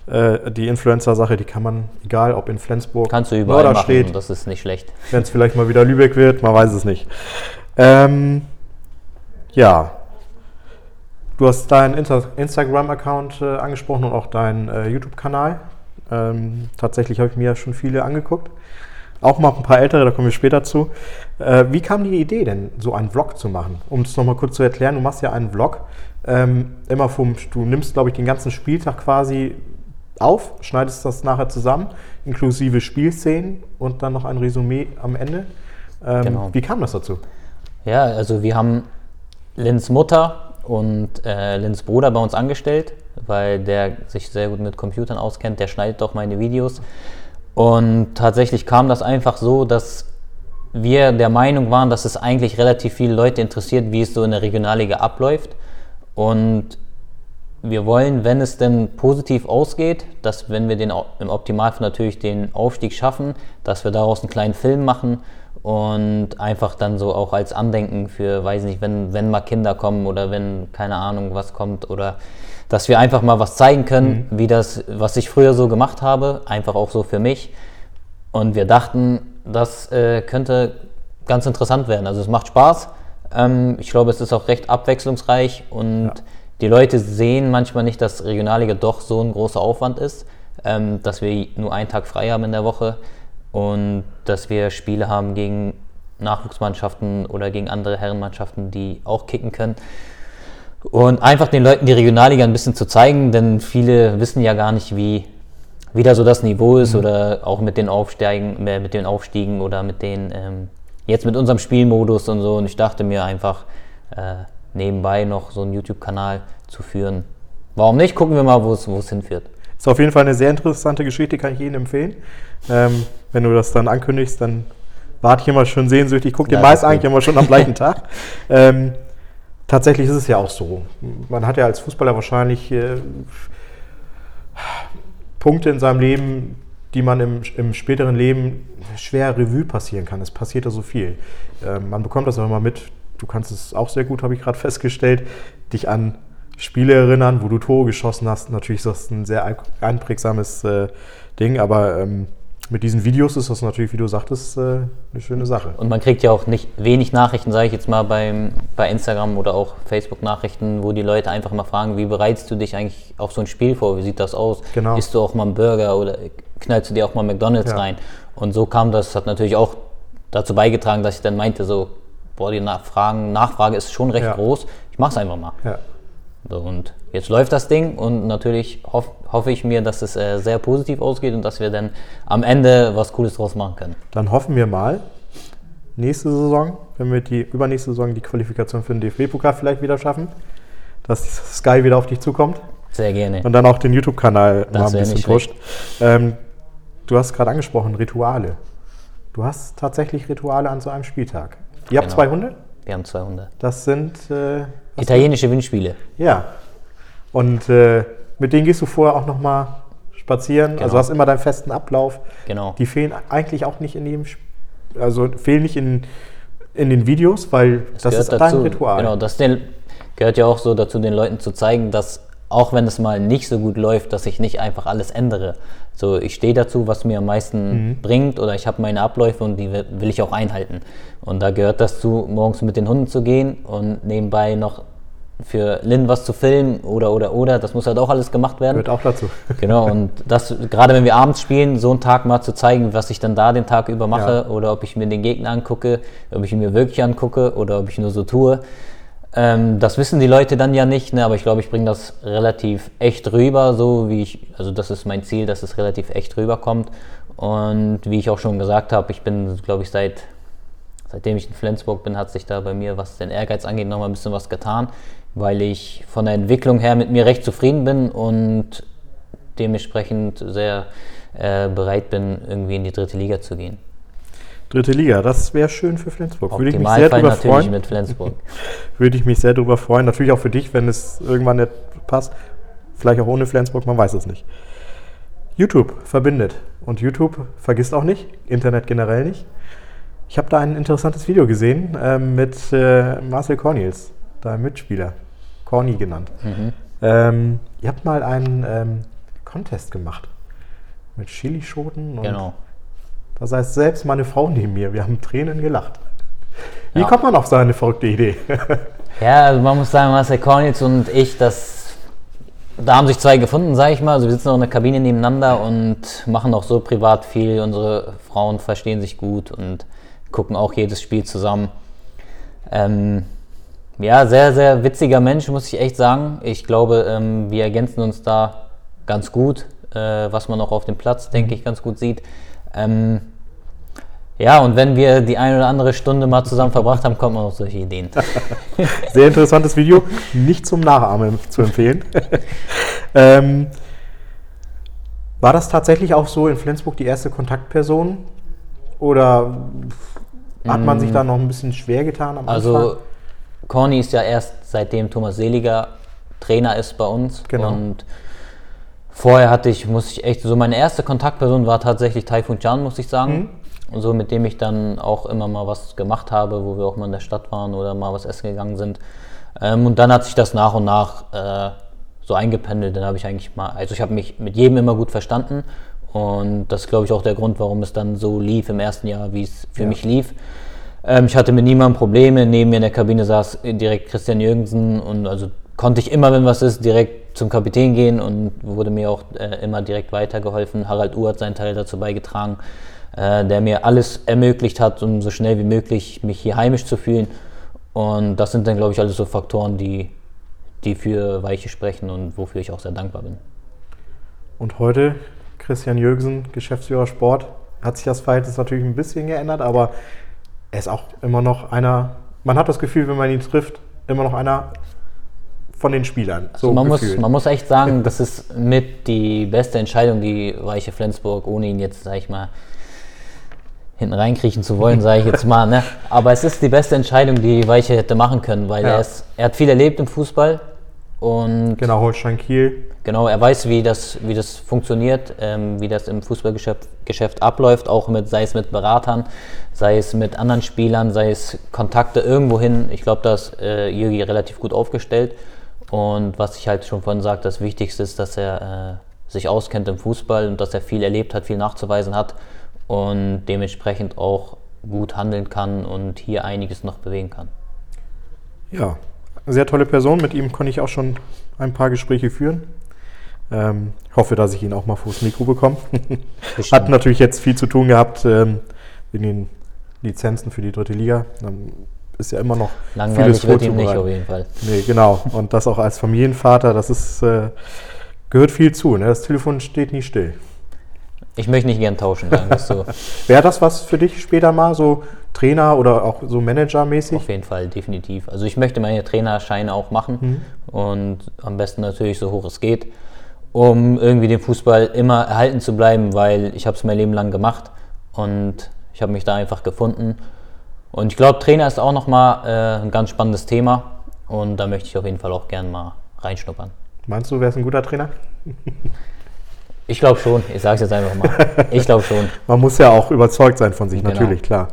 äh, die Influencer-Sache, die kann man, egal ob in Flensburg Kannst du überall oder machen, steht, das ist nicht schlecht. wenn es vielleicht mal wieder Lübeck wird, man weiß es nicht. Ähm, ja, du hast deinen Instagram-Account äh, angesprochen und auch deinen äh, YouTube-Kanal. Ähm, tatsächlich habe ich mir ja schon viele angeguckt. Auch mal ein paar ältere, da kommen wir später zu. Äh, wie kam die Idee denn, so einen Vlog zu machen? Um es nochmal kurz zu erklären, du machst ja einen Vlog. Ähm, immer vom, du nimmst, glaube ich, den ganzen Spieltag quasi auf, schneidest das nachher zusammen, inklusive Spielszenen und dann noch ein Resümee am Ende. Ähm, Genau. Wie kam das dazu? Ja, also wir haben Lins Mutter und äh, Lins Bruder bei uns angestellt, weil der sich sehr gut mit Computern auskennt. Der schneidet auch meine Videos. Und tatsächlich kam das einfach so, dass wir der Meinung waren, dass es eigentlich relativ viele Leute interessiert, wie es so in der Regionalliga abläuft. Und wir wollen, wenn es denn positiv ausgeht, dass wenn wir den im Optimalfall natürlich den Aufstieg schaffen, dass wir daraus einen kleinen Film machen und einfach dann so auch als Andenken für, weiß nicht, wenn, wenn mal Kinder kommen oder wenn keine Ahnung was kommt oder dass wir einfach mal was zeigen können, wie das, was ich früher so gemacht habe, einfach auch so für mich. Und wir dachten, das äh, könnte ganz interessant werden. Also es macht Spaß. Ähm, ich glaube, es ist auch recht abwechslungsreich und die Leute sehen manchmal nicht, dass Regionalliga doch so ein großer Aufwand ist, ähm, dass wir nur einen Tag frei haben in der Woche und dass wir Spiele haben gegen Nachwuchsmannschaften oder gegen andere Herrenmannschaften, die auch kicken können. Und einfach den Leuten die Regionalliga ein bisschen zu zeigen, denn viele wissen ja gar nicht, wie, wie da so das Niveau ist oder auch mit den Aufsteigen, äh, mit den Aufstiegen oder mit den, ähm, jetzt mit unserem Spielmodus und so. Und ich dachte mir einfach, äh, nebenbei noch so einen YouTube-Kanal zu führen. Warum nicht? Gucken wir mal, wo es hinführt. Ist auf jeden Fall eine sehr interessante Geschichte, kann ich Ihnen empfehlen. Ähm, wenn du das dann ankündigst, dann warte ich immer schon sehnsüchtig. Guck dir Ja, meist das ist eigentlich immer schon am gleichen <laughs> Tag. Ähm, tatsächlich ist es ja auch so. Man hat ja als Fußballer wahrscheinlich äh, Punkte in seinem Leben, die man im, im späteren Leben schwer Revue passieren kann. Es passiert ja so viel. Ähm, man bekommt das auch immer mit. Du kannst es auch sehr gut, habe ich gerade <laughs> festgestellt, dich an Spiele erinnern, wo du Tore geschossen hast. Natürlich ist das ein sehr ein- einprägsames äh, Ding, aber ähm, mit diesen Videos ist das natürlich, wie du sagtest, äh, eine schöne Sache. Und man kriegt ja auch nicht wenig Nachrichten, sage ich jetzt mal, beim, bei Instagram oder auch Facebook-Nachrichten, wo die Leute einfach mal fragen, wie bereitest du dich eigentlich auf so ein Spiel vor? Wie sieht das aus? Genau. Isst du auch mal einen Burger oder knallst du dir auch mal McDonalds Ja. rein? Und so kam das, hat natürlich auch dazu beigetragen, dass ich dann meinte, so, boah, die Nachfragen, Nachfrage ist schon recht Ja. groß. Ich mach's einfach mal. Ja. So, und jetzt läuft das Ding und natürlich hoff, hoffe ich mir, dass es äh, sehr positiv ausgeht und dass wir dann am Ende was Cooles draus machen können. Dann hoffen wir mal, nächste Saison, wenn wir die übernächste Saison die Qualifikation für den DFB-Pokal vielleicht wieder schaffen, dass Sky wieder auf dich zukommt Sehr gerne. und dann auch den YouTube-Kanal mal ein bisschen pusht. Ähm, du hast gerade angesprochen, Rituale. Du hast tatsächlich Rituale an so einem Spieltag. Ihr habt Genau. zwei Hunde? Wir haben 200. Das sind, äh, Italienische Windspiele. ja. Und äh, mit denen gehst du vorher auch nochmal spazieren. Also Genau. hast immer deinen festen Ablauf. Genau. Die fehlen eigentlich auch nicht in jedem, also fehlen nicht in, in den Videos, weil das, ist gehört dein Ritual. Genau, das den, gehört ja auch so dazu, den Leuten zu zeigen, dass auch wenn es mal nicht so gut läuft, dass ich nicht einfach alles ändere. So, ich stehe dazu, was mir am meisten Mhm. bringt oder ich habe meine Abläufe und die will will ich auch einhalten. Und da gehört das zu, morgens mit den Hunden zu gehen und nebenbei noch für Lynn was zu filmen oder oder oder. Das muss halt auch alles gemacht werden. Gehört auch dazu. <laughs> Genau, und das, gerade wenn wir abends spielen, so einen Tag mal zu zeigen, was ich dann da den Tag über mache Ja. oder ob ich mir den Gegner angucke, ob ich ihn mir wirklich angucke oder ob ich nur so tue. Ähm, das wissen die Leute dann ja nicht, ne? aber ich glaube, ich bringe das relativ echt rüber, so wie ich, also das ist mein Ziel, dass es relativ echt rüberkommt. Und wie ich auch schon gesagt habe, ich bin, glaube ich, seit seitdem ich in Flensburg bin, hat sich da bei mir, was den Ehrgeiz angeht, nochmal ein bisschen was getan, weil ich von der Entwicklung her mit mir recht zufrieden bin und dementsprechend sehr äh, bereit bin, irgendwie in die dritte Liga zu gehen. Dritte Liga, das wäre schön für Flensburg. Würde ich mich sehr drüber natürlich freuen. mit Flensburg. <laughs> Würde ich mich sehr drüber freuen. Natürlich auch für dich, wenn es irgendwann nicht passt. Vielleicht auch ohne Flensburg, man weiß es nicht. YouTube verbindet. Und YouTube vergisst auch nicht, Internet generell nicht. Ich habe da ein interessantes Video gesehen ähm, mit äh, Marcel Cornels, deinem Mitspieler. Corny genannt. Mhm. Ähm, ihr habt mal einen ähm, Contest gemacht. Mit Chilischoten und Genau. das heißt, selbst meine Frau neben mir, wir haben Tränen gelacht. Wie Ja. kommt man auf so eine verrückte Idee? <laughs> Ja, also man muss sagen, Marcel Kornitz und ich, das, da haben sich zwei gefunden, sage ich mal. Also wir sitzen auch in der Kabine nebeneinander und machen auch so privat viel. Unsere Frauen verstehen sich gut und gucken auch jedes Spiel zusammen. Ähm, ja, sehr, sehr witziger Mensch, muss ich echt sagen. Ich glaube, ähm, wir ergänzen uns da ganz gut. äh, was man auch auf dem Platz, denke ich, ganz gut sieht. Ähm, ja, und wenn wir die eine oder andere Stunde mal zusammen verbracht haben, kommt man auf solche Ideen. <laughs> Sehr interessantes Video, nicht zum Nachahmen zu empfehlen. <laughs> ähm, war das tatsächlich auch so in Flensburg die erste Kontaktperson? Oder hat man sich da noch ein bisschen schwer getan am Also Anfang? Corny ist ja erst seitdem Thomas Seliger Trainer ist bei uns. Genau. Und vorher hatte ich, muss ich echt, so meine erste Kontaktperson war tatsächlich Taifun Chan, muss ich sagen. Und so mit dem ich dann auch immer mal was gemacht habe, wo wir auch mal in der Stadt waren oder mal was essen gegangen sind. Ähm, und dann hat sich das nach und nach äh, so eingependelt. Dann habe ich eigentlich mal, also ich habe mich mit jedem immer gut verstanden. Und das ist, glaube ich, auch der Grund, warum es dann so lief im ersten Jahr, wie es für Ja. mich lief. Ähm, ich hatte mit niemandem Probleme. Neben mir in der Kabine saß direkt Christian Jürgensen und also konnte ich immer, wenn was ist, direkt zum Kapitän gehen und wurde mir auch äh, immer direkt weitergeholfen. Harald Uhr hat seinen Teil dazu beigetragen, äh, der mir alles ermöglicht hat, um so schnell wie möglich mich hier heimisch zu fühlen. Und das sind dann, glaube ich, alles so Faktoren, die, die für Weiche sprechen und wofür ich auch sehr dankbar bin. Und heute, Christian Jürgensen, Geschäftsführer Sport, hat sich das Verhältnis natürlich ein bisschen geändert, aber er ist auch immer noch einer, man hat das Gefühl, wenn man ihn trifft, immer noch einer von den Spielern. So man, muss, man muss echt sagen, <laughs> das ist mit die beste Entscheidung, die Weiche Flensburg, ohne ihn jetzt, sag ich mal, hinten reinkriechen zu wollen, sage ich jetzt mal. Ne? <laughs> Aber es ist die beste Entscheidung, die Weiche hätte machen können, weil Ja. er, ist, er hat viel erlebt im Fußball und genau, Holstein Kiel. Genau, er weiß, wie das, wie das funktioniert, ähm, wie das im Fußballgeschäft Geschäft abläuft, auch mit, sei es mit Beratern, sei es mit anderen Spielern, sei es Kontakte irgendwohin. Ich glaube, da ist äh, Jürgi relativ gut aufgestellt. Und was ich halt schon vorhin sagte, das Wichtigste ist, dass er äh, sich auskennt im Fußball und dass er viel erlebt hat, viel nachzuweisen hat und dementsprechend auch gut handeln kann und hier einiges noch bewegen kann. Ja, sehr tolle Person. Mit ihm konnte ich auch schon ein paar Gespräche führen. Ähm, hoffe, dass ich ihn auch mal vors Mikro bekomme. Hat natürlich jetzt viel zu tun gehabt ähm, wegen den Lizenzen für die dritte Liga. Dann ist ja immer noch Langweilig wird ihm nicht auf jeden Fall. Nee, genau. Und das auch als Familienvater, das ist, äh, gehört viel zu. Ne? Das Telefon steht nie still. Ich möchte nicht gern tauschen, sagen wir es so. Wäre das was für dich später mal, so Trainer oder auch so Managermäßig? Auf jeden Fall, definitiv. Also ich möchte meine Trainerscheine auch machen und am besten natürlich so hoch es geht, um irgendwie den Fußball immer erhalten zu bleiben, weil ich habe es mein Leben lang gemacht und ich habe mich da einfach gefunden. Und ich glaube, Trainer ist auch nochmal äh, ein ganz spannendes Thema und da möchte ich auf jeden Fall auch gern mal reinschnuppern. Meinst du, wärst ein guter Trainer? <laughs> Ich glaube schon, ich sage es jetzt einfach mal. Ich glaube schon. <laughs> Man muss ja auch überzeugt sein von sich, Genau. natürlich, klar.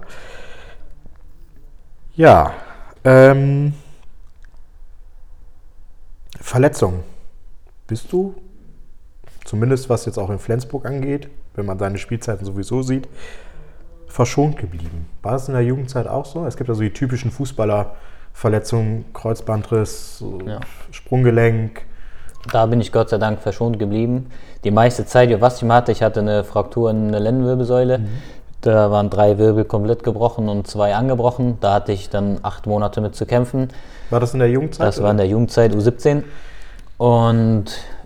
Ja, ähm, Verletzung. Bist du, zumindest was jetzt auch in Flensburg angeht, wenn man seine Spielzeiten sowieso sieht, verschont geblieben? War das in der Jugendzeit auch so? Es gibt ja so die typischen Fußballerverletzungen, Kreuzbandriss, Ja. Sprunggelenk. Da bin ich Gott sei Dank verschont geblieben. Die meiste Zeit, ja, was ich hatte, ich hatte eine Fraktur in der Lendenwirbelsäule. Da waren drei Wirbel komplett gebrochen und zwei angebrochen. Da hatte ich dann acht Monate mit zu kämpfen. War das in der Jugendzeit? Das war in der Jugendzeit U17. Und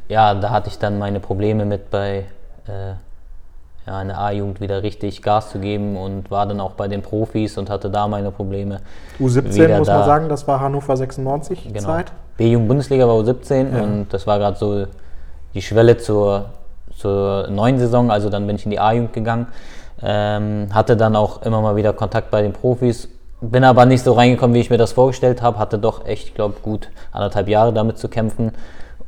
ja, da hatte ich dann meine Probleme mit bei äh, ja, in der A-Jugend wieder richtig Gas zu geben und war dann auch bei den Profis und hatte da meine Probleme. U17 wieder muss man sagen, das war Hannover 96 Genau. Zeit. B-Jugend-Bundesliga war U17 und das war gerade so die Schwelle zur, zur neuen Saison. Also dann bin ich in die A-Jugend gegangen. Ähm, hatte dann auch immer mal wieder Kontakt bei den Profis. Bin aber nicht so reingekommen, wie ich mir das vorgestellt habe. Hatte doch echt, ich glaube, gut anderthalb Jahre damit zu kämpfen,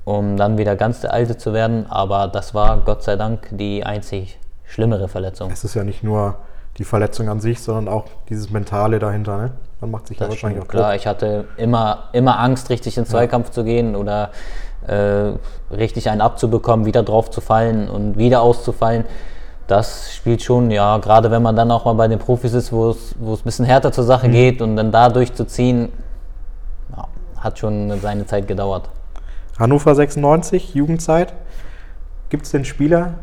um dann wieder ganz der Alte zu werden. Aber das war Gott sei Dank die einzig schlimmere Verletzung. Es ist ja nicht nur die Verletzung an sich, sondern auch dieses Mentale dahinter. Ne? Man macht sich ja Das wahrscheinlich auch stimmt, klar. Ich hatte immer, immer Angst, richtig in Zweikampf zu gehen oder äh, richtig einen abzubekommen, wieder drauf zu fallen und wieder auszufallen. Das spielt schon, ja, gerade wenn man dann auch mal bei den Profis ist, wo es, ein bisschen härter zur Sache geht und dann da durchzuziehen, ja, hat schon seine Zeit gedauert. Hannover 96, Jugendzeit. Gibt es denn Spieler,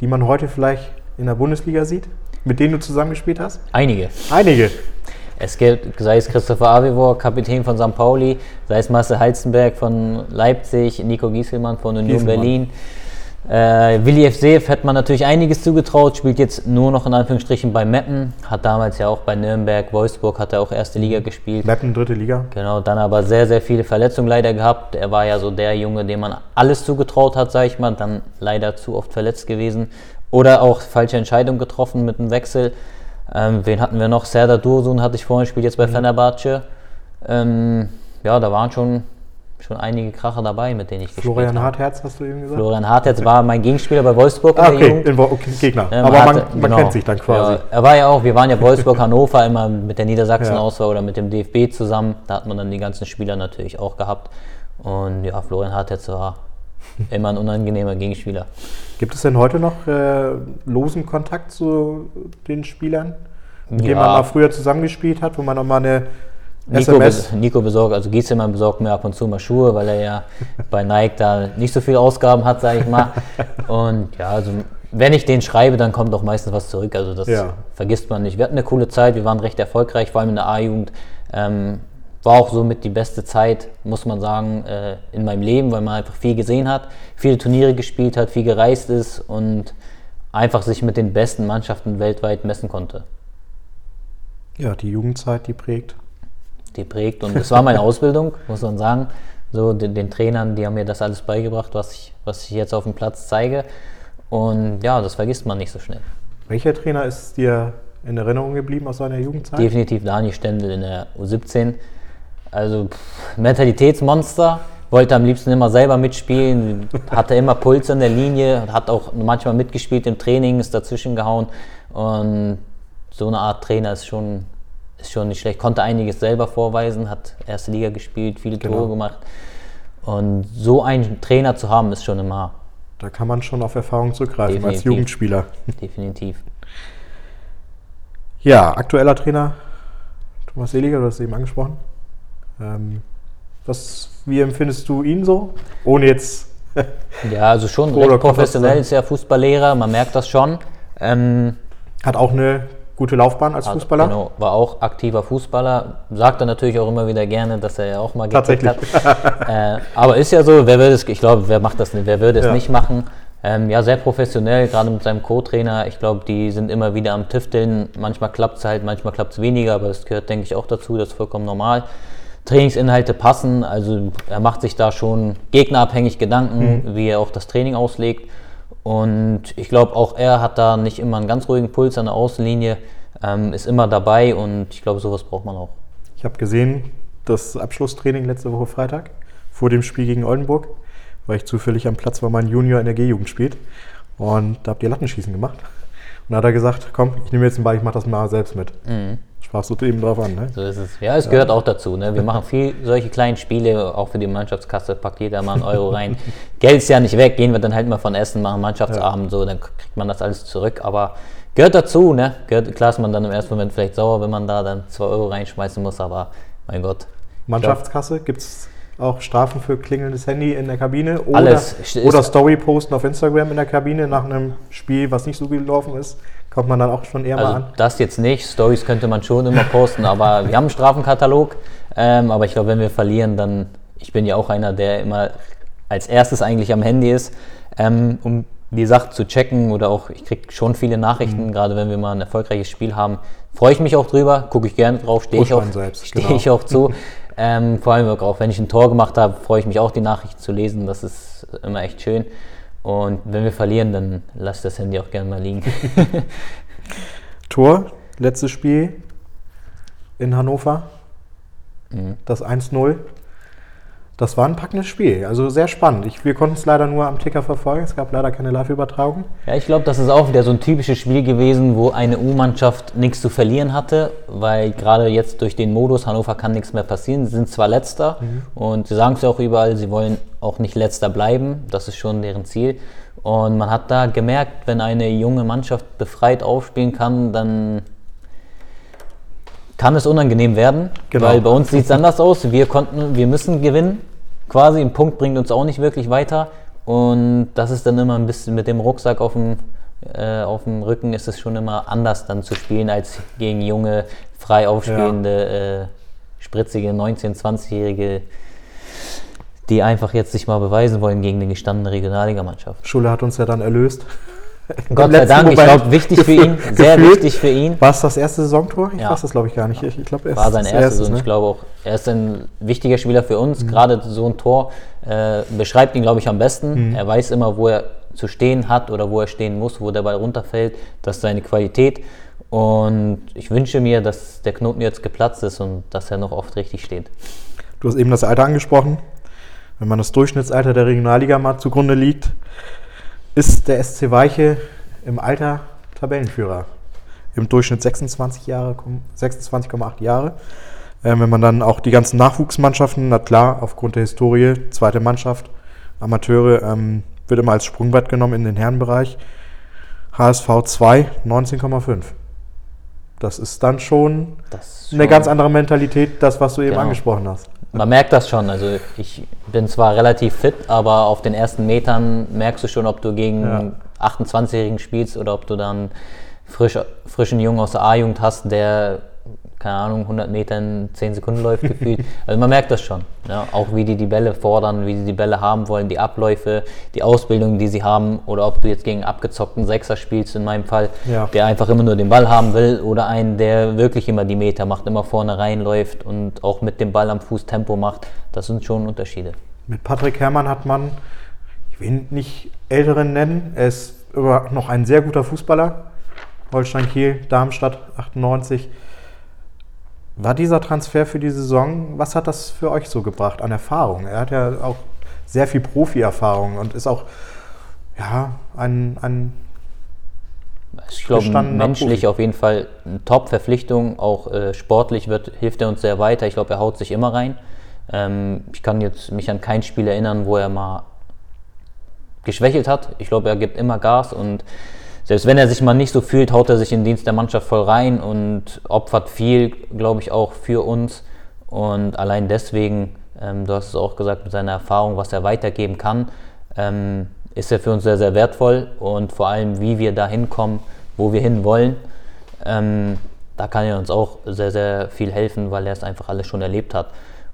die man heute vielleicht in der Bundesliga sieht, mit denen du zusammengespielt hast? Einige. Einige. Es gibt, sei es Christopher Avivor, Kapitän von St. Pauli, sei es Marcel Halzenberg von Leipzig, Nico Gieselmann von Union Gieselmann. Berlin, Äh, Willi F. Seef hätte man natürlich einiges zugetraut, spielt jetzt nur noch in Anführungsstrichen bei Meppen, hat damals ja auch bei Nürnberg, Wolfsburg, hat er auch erste Liga gespielt. Meppen, dritte Liga. Genau, dann aber sehr, sehr viele Verletzungen leider gehabt. Er war ja so der Junge, dem man alles zugetraut hat, sag ich mal, dann leider zu oft verletzt gewesen. Oder auch falsche Entscheidung getroffen mit dem Wechsel. Ähm, wen hatten wir noch? Serdar Dursun hatte ich vorhin, spielt jetzt bei mhm. Fenerbahce. Ähm, ja, da waren schon schon einige Kracher dabei, mit denen ich Florian gespielt habe. Hartherz hast du eben gesagt? Florian Hartherz war mein Gegenspieler bei Wolfsburg ah, okay, in okay, Gegner. Ähm, Aber hatte, man, man genau, kennt sich dann quasi. Ja, er war ja auch, wir waren ja Wolfsburg, <laughs> Hannover immer mit der Niedersachsen-Auswahl ja. oder mit dem DFB zusammen. Da hat man dann die ganzen Spieler natürlich auch gehabt. Und ja, Florian Hartherz war immer ein unangenehmer Gegenspieler. Gibt es denn heute noch äh, losen Kontakt zu den Spielern, mit ja. denen man mal früher zusammengespielt hat, wo man noch mal eine Nico, bes Nico besorgt, also Giesemann besorgt mir ab und zu mal Schuhe, weil er ja <laughs> bei Nike da nicht so viele Ausgaben hat, sage ich mal. Und ja, also wenn ich den schreibe, dann kommt auch meistens was zurück. Also das ja. vergisst man nicht. Wir hatten eine coole Zeit, wir waren recht erfolgreich, vor allem in der A-Jugend. Ähm, war auch somit die beste Zeit, muss man sagen, äh, in meinem Leben, weil man einfach viel gesehen hat, viele Turniere gespielt hat, viel gereist ist und einfach sich mit den besten Mannschaften weltweit messen konnte. Ja, die Jugendzeit, die prägt die prägt. Und es war meine <laughs> Ausbildung, muss man sagen. So den, den, Trainern, die haben mir das alles beigebracht, was ich, was ich jetzt auf dem Platz zeige. Und ja, das vergisst man nicht so schnell. Welcher Trainer ist dir in Erinnerung geblieben aus seiner Jugendzeit? Definitiv Dani Stendel in der U17. Also pff, Mentalitätsmonster, wollte am liebsten immer selber mitspielen, hatte immer Puls in der Linie, hat auch manchmal mitgespielt im Training, ist dazwischen gehauen. Und so eine Art Trainer ist schon ist schon nicht schlecht. Konnte einiges selber vorweisen, hat erste Liga gespielt, viele genau. Tore gemacht. Und so einen Trainer zu haben, ist schon immer. Da kann man schon auf Erfahrung zurückgreifen Definitiv. als Jugendspieler. Definitiv. Ja, aktueller Trainer Thomas Seliger, du hast es eben angesprochen. Ähm, was, wie empfindest du ihn so? Ohne jetzt. <laughs> ja, also schon recht professionell, ist ja Fußballlehrer, man merkt das schon. Ähm, Hat auch eine gute Laufbahn als Fußballer. Genau, war auch aktiver Fußballer. Sagt er natürlich auch immer wieder gerne, dass er ja auch mal Tatsächlich. hat. äh, aber ist ja so, wer würde es, ich glaube, wer macht das nicht, wer würde es ja. nicht machen? Ähm, ja, sehr professionell, gerade mit seinem Co-Trainer. Ich glaube, die sind immer wieder am Tüfteln. Manchmal klappt es halt, manchmal klappt es weniger, aber das gehört, denke ich, auch dazu. Das ist vollkommen normal. Trainingsinhalte passen, also er macht sich da schon gegnerabhängig Gedanken, mhm. wie er auch das Training auslegt. Und ich glaube, auch er hat da nicht immer einen ganz ruhigen Puls an der Außenlinie, ähm, ist immer dabei und ich glaube, sowas braucht man auch. Ich habe gesehen, das Abschlusstraining letzte Woche Freitag vor dem Spiel gegen Oldenburg, weil ich zufällig am Platz war, mein Junior in der G-Jugend spielt. Und da habt ihr Lattenschießen gemacht. Und da hat er gesagt, komm, ich nehme jetzt den Ball, ich mache das mal selbst mit. Mhm sprachst du eben drauf an. Ne? So ist es. Ja, es gehört ja. auch dazu. Ne? Wir machen viel solche kleinen Spiele, auch für die Mannschaftskasse, packt jeder mal einen Euro rein. <laughs> Geld ist ja nicht weg, gehen wir dann halt mal von Essen, machen Mannschaftsabend, ja. so, dann kriegt man das alles zurück. Aber gehört dazu, ne? Gehört, klar ist man dann im ersten Moment vielleicht sauer, wenn man da dann zwei Euro reinschmeißen muss, aber mein Gott. Mannschaftskasse, gibt es auch Strafen für klingelndes Handy in der Kabine oder, Alles oder Story posten auf Instagram in der Kabine nach einem Spiel, was nicht so gelaufen ist. Kommt man dann auch schon eher also mal an? Das jetzt nicht. Stories könnte man schon immer posten, aber <laughs> wir haben einen Strafenkatalog. Ähm, aber ich glaube, wenn wir verlieren, dann. Ich bin ja auch einer, der immer als erstes eigentlich am Handy ist, ähm, um die Sache zu checken oder auch, ich kriege schon viele Nachrichten, mhm. gerade wenn wir mal ein erfolgreiches Spiel haben. Freue ich mich auch drüber, gucke ich gerne drauf, stehe ich, auch, <laughs> steh genau. ich auch zu. ähm, vor allem auch, wenn ich ein Tor gemacht habe, freue ich mich auch, die Nachrichten zu lesen. Das ist immer echt schön. Und wenn wir verlieren, dann lass das Handy auch gerne mal liegen. <laughs> Tor, letztes Spiel in Hannover. Mhm. Das 1-0. Das war ein packendes Spiel, also sehr spannend. Ich, wir konnten es leider nur am Ticker verfolgen, es gab leider keine Live-Übertragung. Ja, ich glaube, das ist auch wieder so ein typisches Spiel gewesen, wo eine U-Mannschaft nichts zu verlieren hatte, weil gerade jetzt durch den Modus, Hannover kann nichts mehr passieren, sie sind zwar letzter mhm. und sie sagen es ja auch überall, sie wollen auch nicht letzter bleiben, das ist schon deren Ziel. Und man hat da gemerkt, wenn eine junge Mannschaft befreit aufspielen kann, dann kann es unangenehm werden, genau. weil bei uns sieht es anders aus. Wir konnten, wir müssen gewinnen. Quasi ein Punkt bringt uns auch nicht wirklich weiter. Und das ist dann immer ein bisschen mit dem Rucksack auf dem, äh, auf dem Rücken ist es schon immer anders dann zu spielen als gegen junge, frei aufspielende, ja. äh, spritzige 19-, 20-Jährige, die einfach jetzt sich mal beweisen wollen gegen eine gestandene Regionalligamannschaft. Schulle hat uns ja dann erlöst. Gott sei Dank, ich glaube, wichtig für ihn, sehr gefühlt. wichtig für ihn. War es das erste Saisontor? Ich Ja. weiß das, glaube ich, gar nicht. Ich, ich glaube, erst War sein erstes erste, und ne? ich glaube auch, er ist ein wichtiger Spieler für uns. Gerade so ein Tor äh, beschreibt ihn, glaube ich, am besten. Er weiß immer, wo er zu stehen hat oder wo er stehen muss, wo der Ball runterfällt. Das ist seine Qualität. Und ich wünsche mir, dass der Knoten jetzt geplatzt ist und dass er noch oft richtig steht. Du hast eben das Alter angesprochen. Wenn man das Durchschnittsalter der Regionalliga mal zugrunde liegt, ist der SC Weiche im Alter Tabellenführer. Im Durchschnitt 26 Jahre, 26,8 Jahre. Ähm, wenn man dann auch die ganzen Nachwuchsmannschaften, na klar, aufgrund der Historie, zweite Mannschaft, Amateure, ähm, wird immer als Sprungbrett genommen in den Herrenbereich. HSV 2, 19,5. Das ist dann schon Das ist eine schon- ganz andere Mentalität, das, was du eben Genau. angesprochen hast. Man merkt das schon. Also ich bin zwar relativ fit, aber auf den ersten Metern merkst du schon, ob du gegen Ja. einen 28-Jährigen spielst oder ob du dann frisch, frischen Jungen aus der A-Jugend hast, der, keine Ahnung, 100 Meter in 10 Sekunden läuft <laughs> gefühlt. Also man merkt das schon. Ja? Auch wie die die Bälle fordern, wie sie die Bälle haben wollen, die Abläufe, die Ausbildung, die sie haben oder ob du jetzt gegen einen abgezockten Sechser spielst, in meinem Fall, Ja. der einfach immer nur den Ball haben will oder einen, der wirklich immer die Meter macht, immer vorne reinläuft und auch mit dem Ball am Fuß Tempo macht. Das sind schon Unterschiede. Mit Patrick Herrmann hat man, ich will ihn nicht älteren nennen, er ist noch ein sehr guter Fußballer. Holstein Kiel, Darmstadt 98. War dieser Transfer für die Saison, was hat das für euch so gebracht an Erfahrung? Er hat ja auch sehr viel Profi-Erfahrung und ist auch ja, ein, ein Ich glaube, menschlich Profi. auf jeden Fall eine Top-Verpflichtung. Auch äh, sportlich wird, hilft er uns sehr weiter. Ich glaube, er haut sich immer rein. Ähm, ich kann jetzt mich an kein Spiel erinnern, wo er mal geschwächelt hat. Ich glaube, er gibt immer Gas und selbst wenn er sich mal nicht so fühlt, haut er sich in den Dienst der Mannschaft voll rein und opfert viel, glaube ich, auch für uns. Und allein deswegen, ähm, du hast es auch gesagt, mit seiner Erfahrung, was er weitergeben kann, ähm, ist er für uns sehr, sehr wertvoll. Und vor allem, wie wir da hinkommen, wo wir hin wollen, ähm, da kann er uns auch sehr, sehr viel helfen, weil er es einfach alles schon erlebt hat.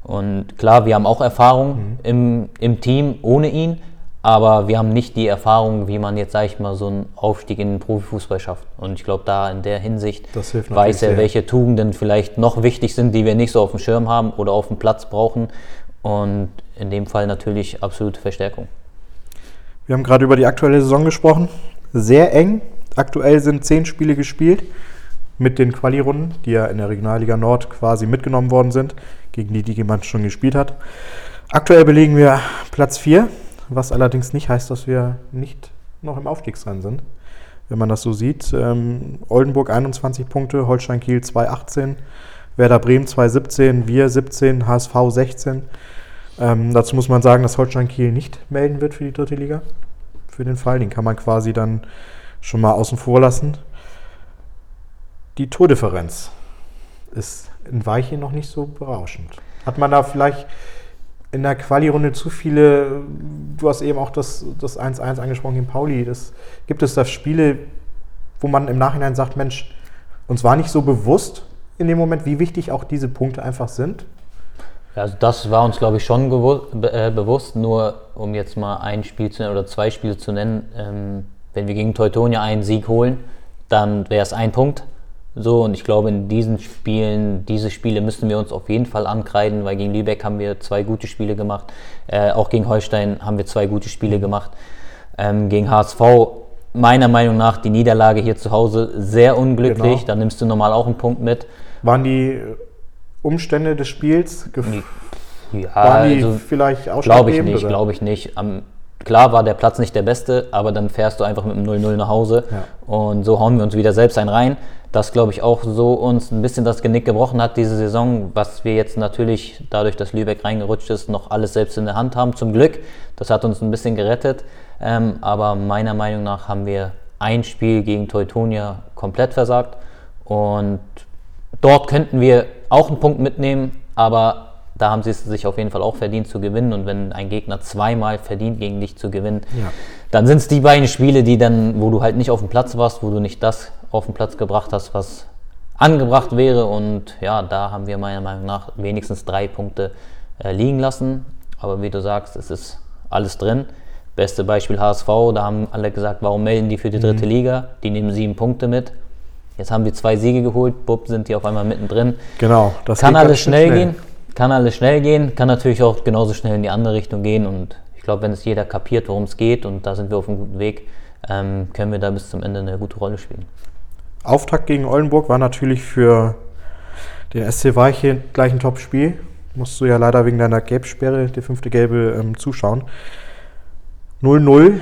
Und klar, wir haben auch Erfahrung im, im Team ohne ihn, aber wir haben nicht die Erfahrung, wie man jetzt, sage ich mal, so einen Aufstieg in den Profifußball schafft. Und ich glaube, da in der Hinsicht weiß er, sehr. welche Tugenden vielleicht noch wichtig sind, die wir nicht so auf dem Schirm haben oder auf dem Platz brauchen. Und in dem Fall natürlich absolute Verstärkung. Wir haben gerade über die aktuelle Saison gesprochen. Sehr eng. Aktuell sind zehn Spiele gespielt mit den Quali-Runden, die ja in der Regionalliga Nord quasi mitgenommen worden sind, gegen die die jemand schon gespielt hat. Aktuell belegen wir Platz 4, was allerdings nicht heißt, dass wir nicht noch im Aufstiegsrennen sind. Wenn man das so sieht, ähm, Oldenburg 21 Punkte, Holstein Kiel 218, Werder Bremen 217, wir 17, HSV 16. Ähm, dazu muss man sagen, dass Holstein Kiel nicht melden wird für die dritte Liga. Für den Fall. Den kann man quasi dann schon mal außen vor lassen. Die Tordifferenz ist in Weiche noch nicht so berauschend. Hat man da vielleicht in der Quali-Runde zu viele, du hast eben auch das das 1-1 angesprochen gegen Pauli, das, gibt es da Spiele, wo man im Nachhinein sagt, Mensch, uns war nicht so bewusst in dem Moment, wie wichtig auch diese Punkte einfach sind? Also das war uns, glaube ich, schon äh, bewusst. Nur um jetzt mal ein Spiel zu nennen oder zwei Spiele zu nennen, ähm, wenn wir gegen Teutonia einen Sieg holen, dann wäre es ein Punkt. So, und ich glaube, in diesen Spielen, diese Spiele müssen wir uns auf jeden Fall ankreiden, weil gegen Lübeck haben wir zwei gute Spiele gemacht. Äh, auch gegen Holstein haben wir zwei gute Spiele gemacht. Ähm, gegen HSV, meiner Meinung nach, die Niederlage hier zu Hause sehr unglücklich. Genau. Da nimmst du normal auch einen Punkt mit. Waren die Umstände des Spiels, Ja, waren die also- vielleicht Glaube ich nicht, glaube ich nicht. Am, klar war der Platz nicht der beste, aber dann fährst du einfach mit dem 0-0 nach Hause Ja. und so hauen wir uns wieder selbst einen rein. Das glaube ich auch so uns ein bisschen das Genick gebrochen hat diese Saison, was wir jetzt natürlich dadurch, dass Lübeck reingerutscht ist, noch alles selbst in der Hand haben. Zum Glück, das hat uns ein bisschen gerettet. Ähm, aber meiner Meinung nach haben wir ein Spiel gegen Teutonia komplett versagt und dort könnten wir auch einen Punkt mitnehmen, aber da haben sie es sich auf jeden Fall auch verdient zu gewinnen. Und wenn ein Gegner zweimal verdient, gegen dich zu gewinnen, Ja. dann sind es die beiden Spiele, die dann, wo du halt nicht auf dem Platz warst, wo du nicht das auf den Platz gebracht hast, was angebracht wäre. Und ja, da haben wir meiner Meinung nach wenigstens drei Punkte äh, liegen lassen. Aber wie du sagst, es ist alles drin. Beste Beispiel HSV, da haben alle gesagt, warum melden die für die dritte Mhm. Liga? Die nehmen sieben Punkte mit. Jetzt haben die zwei Siege geholt, bupp, sind die auf einmal mittendrin. Genau. Das Kann alles schön schnell, gehen, kann alles schnell gehen, kann natürlich auch genauso schnell in die andere Richtung gehen. Und ich glaube, wenn es jeder kapiert, worum es geht, und da sind wir auf einem guten Weg, ähm, können wir da bis zum Ende eine gute Rolle spielen. Auftakt gegen Oldenburg war natürlich für den SC Weiche gleich ein Top-Spiel. Musst du ja leider wegen deiner Gelbsperre, die fünfte Gelbe, ähm, zuschauen. 0-0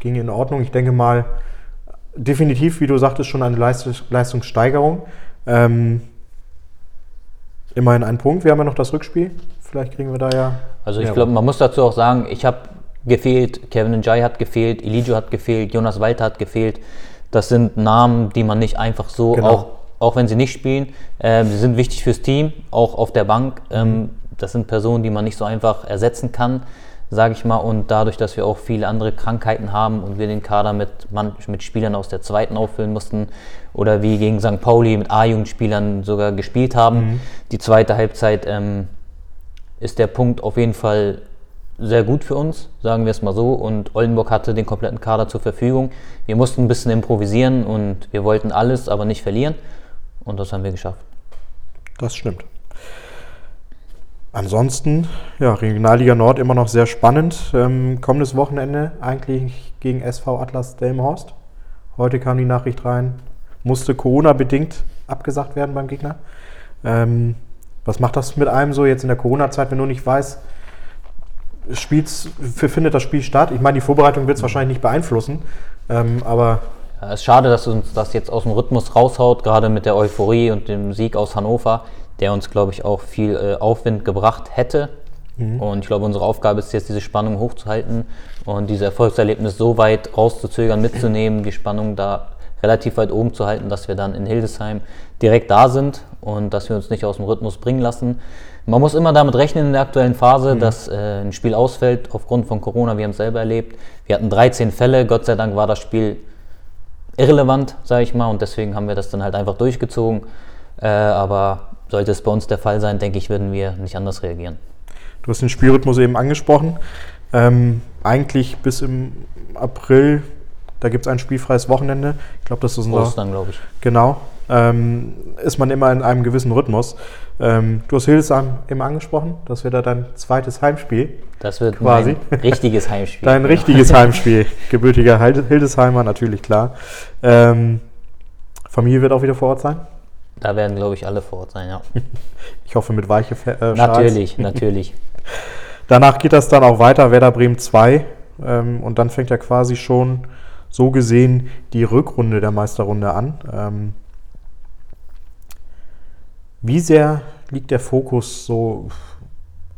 ging in Ordnung. Ich denke mal, definitiv, wie du sagtest, schon eine Leistungs Leistungssteigerung. Ähm, immerhin ein Punkt. Wir haben ja noch das Rückspiel. Vielleicht kriegen wir da ja. Also ich glaube, man muss dazu auch sagen, ich habe gefehlt, Kevin Njai hat gefehlt, Elijah hat gefehlt, Jonas Walter hat gefehlt. Das sind Namen, die man nicht einfach so, Genau. auch, auch wenn sie nicht spielen, äh, sie sind wichtig fürs Team, auch auf der Bank. Ähm, das sind Personen, die man nicht so einfach ersetzen kann, sage ich mal. Und dadurch, dass wir auch viele andere Krankheiten haben und wir den Kader mit, mit Spielern aus der zweiten auffüllen mussten oder wie gegen St. Pauli mit A-Jugendspielern sogar gespielt haben, die zweite Halbzeit ähm, ist der Punkt auf jeden Fall sehr gut für uns, sagen wir es mal so. Und Oldenburg hatte den kompletten Kader zur Verfügung. Wir mussten ein bisschen improvisieren und wir wollten alles, aber nicht verlieren. Und das haben wir geschafft. Das stimmt. Ansonsten, ja, Regionalliga Nord immer noch sehr spannend. Ähm, kommendes Wochenende eigentlich gegen SV Atlas Delmenhorst. Heute kam die Nachricht rein, musste Corona-bedingt abgesagt werden beim Gegner. Ähm, was macht das mit einem so jetzt in der Corona-Zeit, wenn du nicht weißt, spielt's, findet das Spiel statt? Ich meine, die Vorbereitung wird es wahrscheinlich nicht beeinflussen, ähm, aber Ja, es ist schade, dass uns das jetzt aus dem Rhythmus raushaut, gerade mit der Euphorie und dem Sieg aus Hannover, der uns, glaube ich, auch viel äh, Aufwind gebracht hätte. Und ich glaube, unsere Aufgabe ist jetzt, diese Spannung hochzuhalten und dieses Erfolgserlebnis so weit rauszuzögern, mitzunehmen, die Spannung da relativ weit oben zu halten, dass wir dann in Hildesheim direkt da sind und dass wir uns nicht aus dem Rhythmus bringen lassen. Man muss immer damit rechnen in der aktuellen Phase, dass äh, ein Spiel ausfällt aufgrund von Corona. Wir haben es selber erlebt. Wir hatten 13 Fälle. Gott sei Dank war das Spiel irrelevant, sage ich mal, und deswegen haben wir das dann halt einfach durchgezogen. Äh, aber sollte es bei uns der Fall sein, denke ich, würden wir nicht anders reagieren. Du hast den Spielrhythmus eben angesprochen. Ähm, eigentlich bis im April, da gibt es ein spielfreies Wochenende. Ich glaube, das ist unser. Ostern, glaube ich. Genau. Ähm, ist man immer in einem gewissen Rhythmus. Ähm, du hast Hildesheim eben angesprochen. Das wird da dein zweites Heimspiel. Das wird Quasi. ein richtiges Heimspiel. Dein richtiges Heimspiel. Gebürtiger Hild- Hildesheimer, natürlich klar. Ähm, Familie wird auch wieder vor Ort sein. Da werden, glaube ich, alle vor Ort sein, ja. <laughs> Ich hoffe mit weiche äh. Natürlich, natürlich. <laughs> Danach geht das dann auch weiter, Werder Bremen 2. Ähm, und dann fängt ja quasi schon so gesehen die Rückrunde der Meisterrunde an. Ähm, wie sehr liegt der Fokus so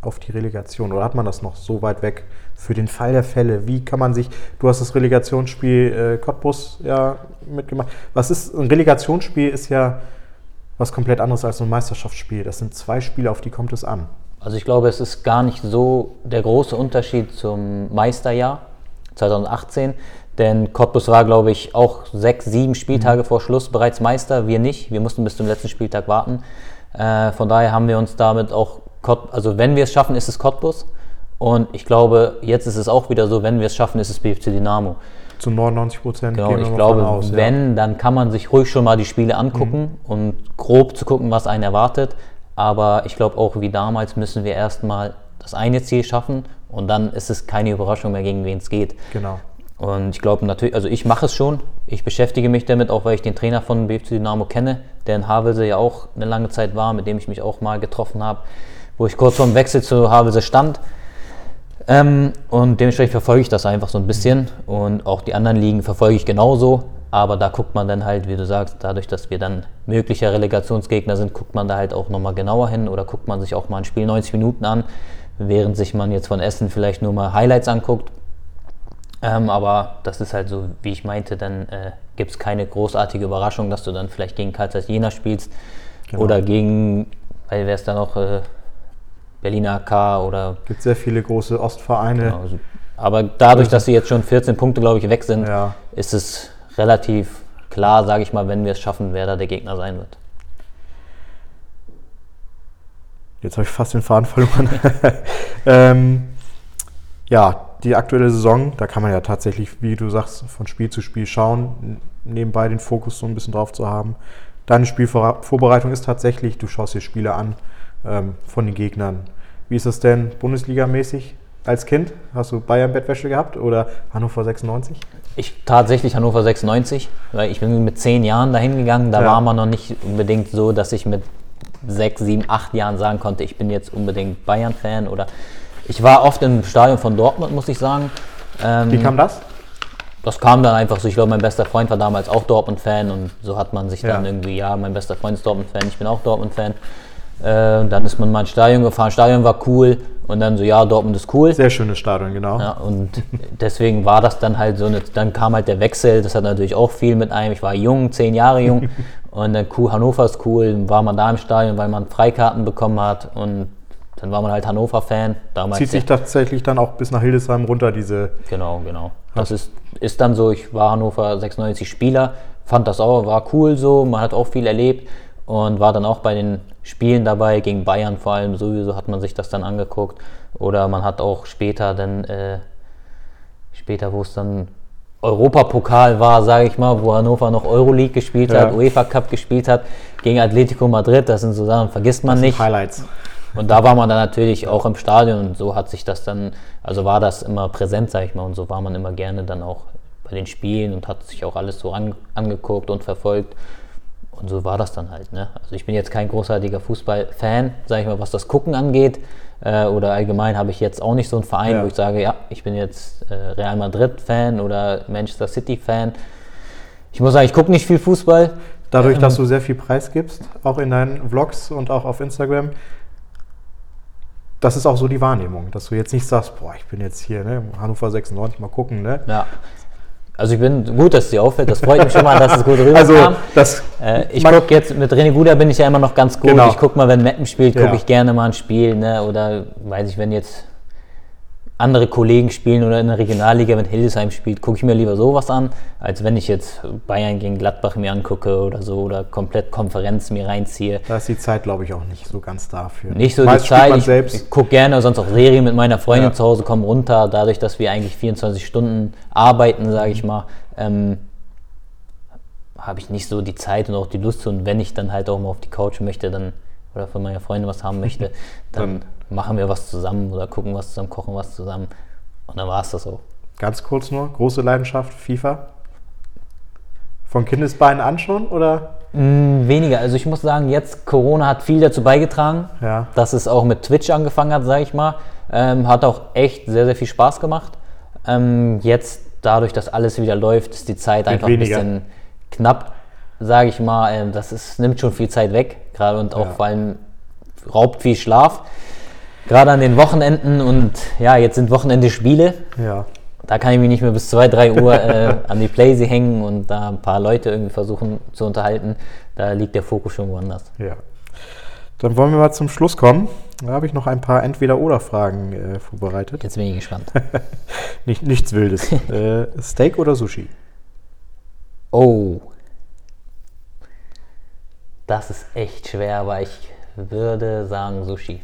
auf die Relegation oder hat man das noch so weit weg für den Fall der Fälle? Wie kann man sich, du hast das Relegationsspiel äh, Cottbus ja mitgemacht. Was ist, ein Relegationsspiel ist ja was komplett anderes als ein Meisterschaftsspiel. Das sind zwei Spiele, auf die kommt es an. Also ich glaube, es ist gar nicht so der große Unterschied zum Meisterjahr 2018. Denn Cottbus war, glaube ich, auch sechs, sieben Spieltage vor Schluss bereits Meister. Wir nicht. Wir mussten bis zum letzten Spieltag warten. Äh, von daher haben wir uns damit auch, Cott, also wenn wir es schaffen, ist es Cottbus. Und ich glaube, jetzt ist es auch wieder so, wenn wir es schaffen, ist es BFC Dynamo. Zu 99 Prozent Genau, ich glaube, wenn, dann kann man sich ruhig schon mal die Spiele angucken und grob zu gucken, was einen erwartet. Aber ich glaube auch, wie damals müssen wir erstmal das eine Ziel schaffen und dann ist es keine Überraschung mehr, gegen wen es geht. Genau. Und ich glaube natürlich, also ich mache es schon. Ich beschäftige mich damit, auch weil ich den Trainer von BFC Dynamo kenne, der in Havelse ja auch eine lange Zeit war, mit dem ich mich auch mal getroffen habe, wo ich kurz vor dem Wechsel zu Havelse stand. Ähm, und dementsprechend verfolge ich das einfach so ein bisschen. Und auch die anderen Ligen verfolge ich genauso. Aber da guckt man dann halt, wie du sagst, dadurch, dass wir dann möglicher Relegationsgegner sind, guckt man da halt auch nochmal genauer hin oder guckt man sich auch mal ein Spiel 90 Minuten an, während sich man jetzt von Essen vielleicht nur mal Highlights anguckt. Ähm, aber das ist halt so, wie ich meinte, dann äh, gibt es keine großartige Überraschung, dass du dann vielleicht gegen Karl Zeiss Jena spielst Genau. oder gegen, weil wer ist da noch, äh, Berliner AK oder gibt sehr viele große Ostvereine. Genau, also, aber dadurch, dass sie jetzt schon 14 Punkte, glaube ich, weg sind, Ja. ist es relativ klar, sage ich mal, wenn wir es schaffen, wer da der Gegner sein wird. Jetzt habe ich fast den Faden verloren. <laughs> ähm, ja, die aktuelle Saison, da kann man ja tatsächlich, wie du sagst, von Spiel zu Spiel schauen, nebenbei den Fokus so ein bisschen drauf zu haben. Deine Spielvorbereitung ist tatsächlich, du schaust dir Spiele an ähm, von den Gegnern. Wie ist das denn Bundesligamäßig als Kind? Hast du Bayern-Bettwäsche gehabt oder Hannover 96? Ich tatsächlich Hannover 96, weil ich bin mit zehn Jahren dahin gegangen. Da ja. war man noch nicht unbedingt so, dass ich mit sechs, sieben, acht Jahren sagen konnte, ich bin jetzt unbedingt Bayern-Fan oder ich war oft im Stadion von Dortmund, muss ich sagen. Ähm, Wie kam das? Das kam dann einfach so. Ich glaube, mein bester Freund war damals auch Dortmund-Fan und so hat man sich dann ja. irgendwie, ja, mein bester Freund ist Dortmund-Fan, ich bin auch Dortmund-Fan. Äh, dann ist man mal ins Stadion gefahren. Stadion war cool und dann so, ja, Dortmund ist cool. Sehr schönes Stadion, genau. Ja, und deswegen war das dann halt so, eine, dann kam halt der Wechsel. Das hat natürlich auch viel mit einem. Ich war jung, zehn Jahre jung <laughs> und dann cool, Hannover ist cool. War man da im Stadion, weil man Freikarten bekommen hat und dann war man halt Hannover-Fan. Zieht sich tatsächlich dann auch bis nach Hildesheim runter, diese. Genau, genau. Das ist, ist dann so, ich war Hannover 96 Spieler, fand das auch, war cool so, man hat auch viel erlebt und war dann auch bei den Spielen dabei, gegen Bayern vor allem, sowieso hat man sich das dann angeguckt. Oder man hat auch später dann, äh, später, wo es dann Europapokal war, sage ich mal, wo Hannover noch Euroleague gespielt ja. hat, UEFA Cup gespielt hat, gegen Atletico Madrid, das sind so Sachen, vergisst man nicht. Highlights. Und da war man dann natürlich auch im Stadion und so hat sich das dann, also war das immer präsent, sag ich mal, und so war man immer gerne dann auch bei den Spielen und hat sich auch alles so an, angeguckt und verfolgt. Und so war das dann halt. Ne? Also ich bin jetzt kein großartiger Fußballfan, sage ich mal, was das Gucken angeht. Äh, oder allgemein habe ich jetzt auch nicht so einen Verein, ja. wo ich sage, ja, ich bin jetzt äh, Real Madrid-Fan oder Manchester City-Fan. Ich muss sagen, ich gucke nicht viel Fußball. Dadurch, ähm, dass du sehr viel Preis gibst, auch in deinen Vlogs und auch auf Instagram, das ist auch so die Wahrnehmung, dass du jetzt nicht sagst, boah, ich bin jetzt hier, ne, Hannover 96, mal gucken, ne? Ja. Also ich bin gut, dass es dir auffällt. Das freut mich schon mal, dass es gut rüberkam. Also das, äh, ich gucke jetzt mit René Guda bin ich ja immer noch ganz gut. Genau. Ich gucke mal, wenn Meppen spielt, gucke ja. ich gerne mal ein Spiel, ne? Oder weiß ich, wenn jetzt andere Kollegen spielen oder in der Regionalliga, wenn Hildesheim spielt, gucke ich mir lieber sowas an, als wenn ich jetzt Bayern gegen Gladbach mir angucke oder so oder komplett Konferenz mir reinziehe. Da ist die Zeit, glaube ich, auch nicht so ganz dafür. Nicht so Meist die Zeit. Ich, ich gucke gerne sonst auch Serien mit meiner Freundin ja. zu Hause, kommen runter, dadurch, dass wir eigentlich 24 Stunden arbeiten, sage ich mal. Ähm, habe ich nicht so die Zeit und auch die Lust und wenn ich dann halt auch mal auf die Couch möchte, dann oder von meiner Freundin was haben möchte, <laughs> dann machen wir was zusammen oder gucken was zusammen, kochen was zusammen. Und dann war es das so. Ganz kurz nur, große Leidenschaft, FIFA? Von Kindesbeinen an schon oder? Mm, weniger. Also ich muss sagen, jetzt Corona hat viel dazu beigetragen, ja. dass es auch mit Twitch angefangen hat, sage ich mal. Ähm, hat auch echt sehr, sehr viel Spaß gemacht. Ähm, jetzt dadurch, dass alles wieder läuft, ist die Zeit einfach weniger. ein bisschen knapp, sage ich mal. Ähm, das ist, nimmt schon viel Zeit weg, gerade und auch ja. vor allem raubt viel Schlaf. Gerade an den Wochenenden und ja, jetzt sind Wochenende Spiele. Ja. Da kann ich mich nicht mehr bis 2, 3 Uhr äh, <laughs> an die Playsee hängen und da ein paar Leute irgendwie versuchen zu unterhalten. Da liegt der Fokus schon woanders. Ja. Dann wollen wir mal zum Schluss kommen. Da habe ich noch ein paar Entweder-Oder-Fragen äh, vorbereitet. Jetzt bin ich gespannt. <laughs> Nicht, nichts Wildes. <laughs> äh, Steak oder Sushi? Oh. Das ist echt schwer, aber ich würde sagen Sushi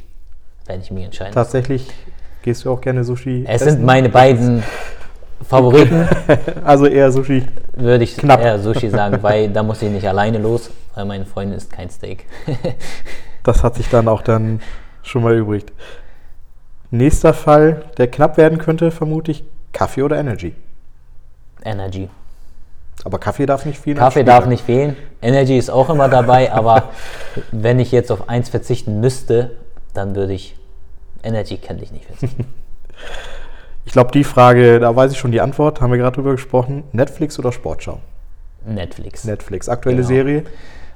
wenn ich mich entscheiden Tatsächlich gehst du auch gerne Sushi Es essen? sind meine beiden Favoriten. <laughs> also eher Sushi. Würde ich Knapp. eher Sushi sagen, weil da muss ich nicht alleine los, weil meine Freundin isst kein Steak. <laughs> das hat sich dann auch dann schon mal übrig. Nächster Fall, der knapp werden könnte, vermute ich Kaffee oder Energy. Energy. Aber Kaffee darf nicht fehlen. Kaffee darf nicht fehlen. Energy ist auch immer dabei, aber <laughs> wenn ich jetzt auf eins verzichten müsste, dann würde ich Energy könnte ich nicht <laughs> ich glaube, die Frage, da weiß ich schon die Antwort, haben wir gerade drüber gesprochen. Netflix oder Sportschau? Netflix. Netflix. Aktuelle genau. Serie?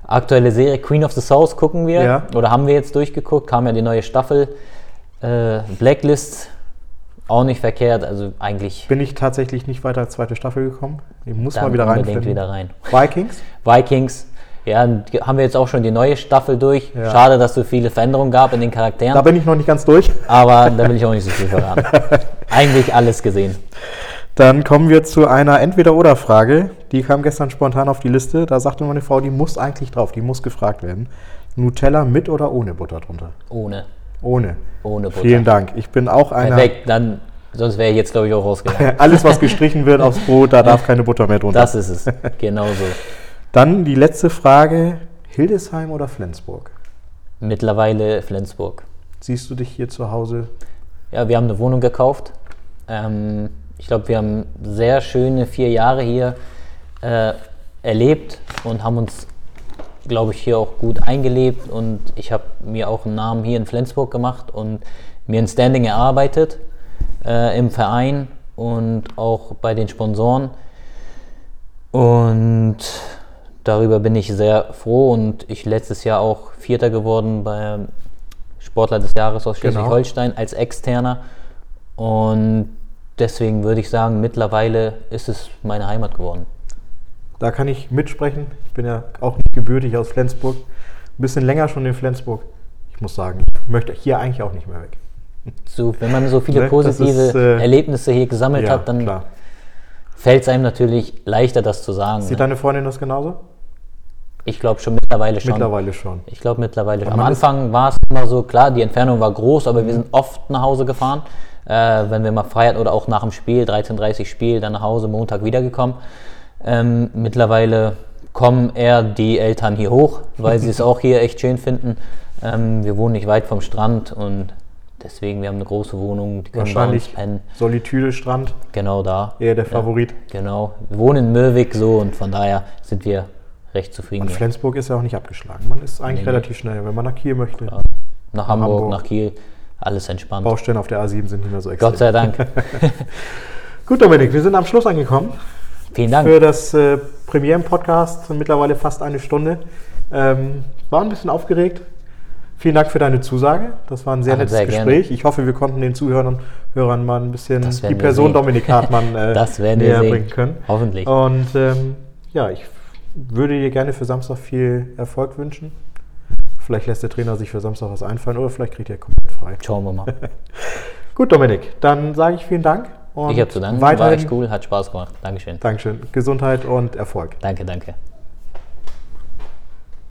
Aktuelle Serie Queen of the South gucken wir. Ja. Oder haben wir jetzt durchgeguckt, kam ja die neue Staffel. Äh, Blacklist auch nicht verkehrt, also eigentlich. Bin ich tatsächlich nicht weiter als zweite Staffel gekommen. Ich muss mal wieder rein. wieder rein. Vikings? <laughs> Vikings ja, haben wir jetzt auch schon die neue Staffel durch. Ja. Schade, dass es so viele Veränderungen gab in den Charakteren. Da bin ich noch nicht ganz durch. Aber da will ich auch nicht so viel <laughs> verraten. Eigentlich alles gesehen. Dann kommen wir zu einer Entweder-Oder-Frage. Die kam gestern spontan auf die Liste. Da sagte meine Frau, die muss eigentlich drauf, die muss gefragt werden. Nutella mit oder ohne Butter drunter? Ohne. Ohne. Ohne Butter. Vielen Dank. Ich bin auch einer. Perfekt, dann, sonst wäre ich jetzt, glaube ich, auch <laughs> rausgegangen. Alles, was gestrichen wird aufs Brot, da darf keine Butter mehr drunter. Das ist es, genau so. Dann die letzte Frage: Hildesheim oder Flensburg? Mittlerweile Flensburg. Siehst du dich hier zu Hause? Ja, wir haben eine Wohnung gekauft. Ähm, ich glaube, wir haben sehr schöne vier Jahre hier äh, erlebt und haben uns, glaube ich, hier auch gut eingelebt. Und ich habe mir auch einen Namen hier in Flensburg gemacht und mir ein Standing erarbeitet äh, im Verein und auch bei den Sponsoren. Und darüber bin ich sehr froh und ich letztes Jahr auch Vierter geworden beim Sportler des Jahres aus Genau. Schleswig-Holstein als Externer. Und deswegen würde ich sagen, mittlerweile ist es meine Heimat geworden. Da kann ich mitsprechen. Ich bin ja auch nicht gebürtig aus Flensburg. Ein bisschen länger schon in Flensburg. Ich muss sagen, ich möchte hier eigentlich auch nicht mehr weg. So, wenn man so viele Ne, positive ist, äh, Erlebnisse hier gesammelt Ja, hat, dann fällt es einem natürlich leichter, das zu sagen. Sieht Ne? deine Freundin das genauso? Ich glaube schon mittlerweile schon. Mittlerweile schon. Ich glaube mittlerweile schon. Am Anfang war es immer so, klar, die Entfernung war groß, aber wir sind oft nach Hause gefahren. Äh, wenn wir mal feiern oder auch nach dem Spiel, 13.30 Spiel, dann nach Hause, Montag wiedergekommen. Ähm, mittlerweile kommen eher die Eltern hier hoch, weil sie es <laughs> auch hier echt schön finden. Ähm, wir wohnen nicht weit vom Strand und deswegen, wir haben eine große Wohnung, die können bei Wahrscheinlich pennen. Solitude Strand, Genau da. eher der Favorit. Genau. Wir wohnen in Möwig so und von daher sind wir recht zufrieden. Und. Flensburg ist ja auch nicht abgeschlagen. Man ist eigentlich Nee. relativ schnell, wenn man nach Kiel möchte. Nach Hamburg, Hamburg. nach Kiel, alles entspannt. Baustellen auf der A7 sind nicht mehr so extrem. Gott sei Dank. <laughs> Gut, Dominik, wir sind am Schluss angekommen. Vielen Dank. Für das äh, Premieren-Podcast, mittlerweile fast eine Stunde. Ähm, war ein bisschen aufgeregt. Vielen Dank für deine Zusage. Das war ein sehr nettes sehr gerne. Gespräch. Ich hoffe, wir konnten den Zuhörern und Hörern mal ein bisschen die Person sehen. Dominik Hartmann <laughs> äh, näher sehen. bringen können. Hoffentlich. Und ähm, ja, ich würde dir gerne für Samstag viel Erfolg wünschen. Vielleicht lässt der Trainer sich für Samstag was einfallen oder vielleicht kriegt er komplett frei. Schauen wir mal. <laughs> Gut, Dominik, dann sage ich vielen Dank. Und Ich habe zu danken. War echt cool, hat Spaß gemacht. Dankeschön. Dankeschön. Gesundheit und Erfolg. Danke, danke.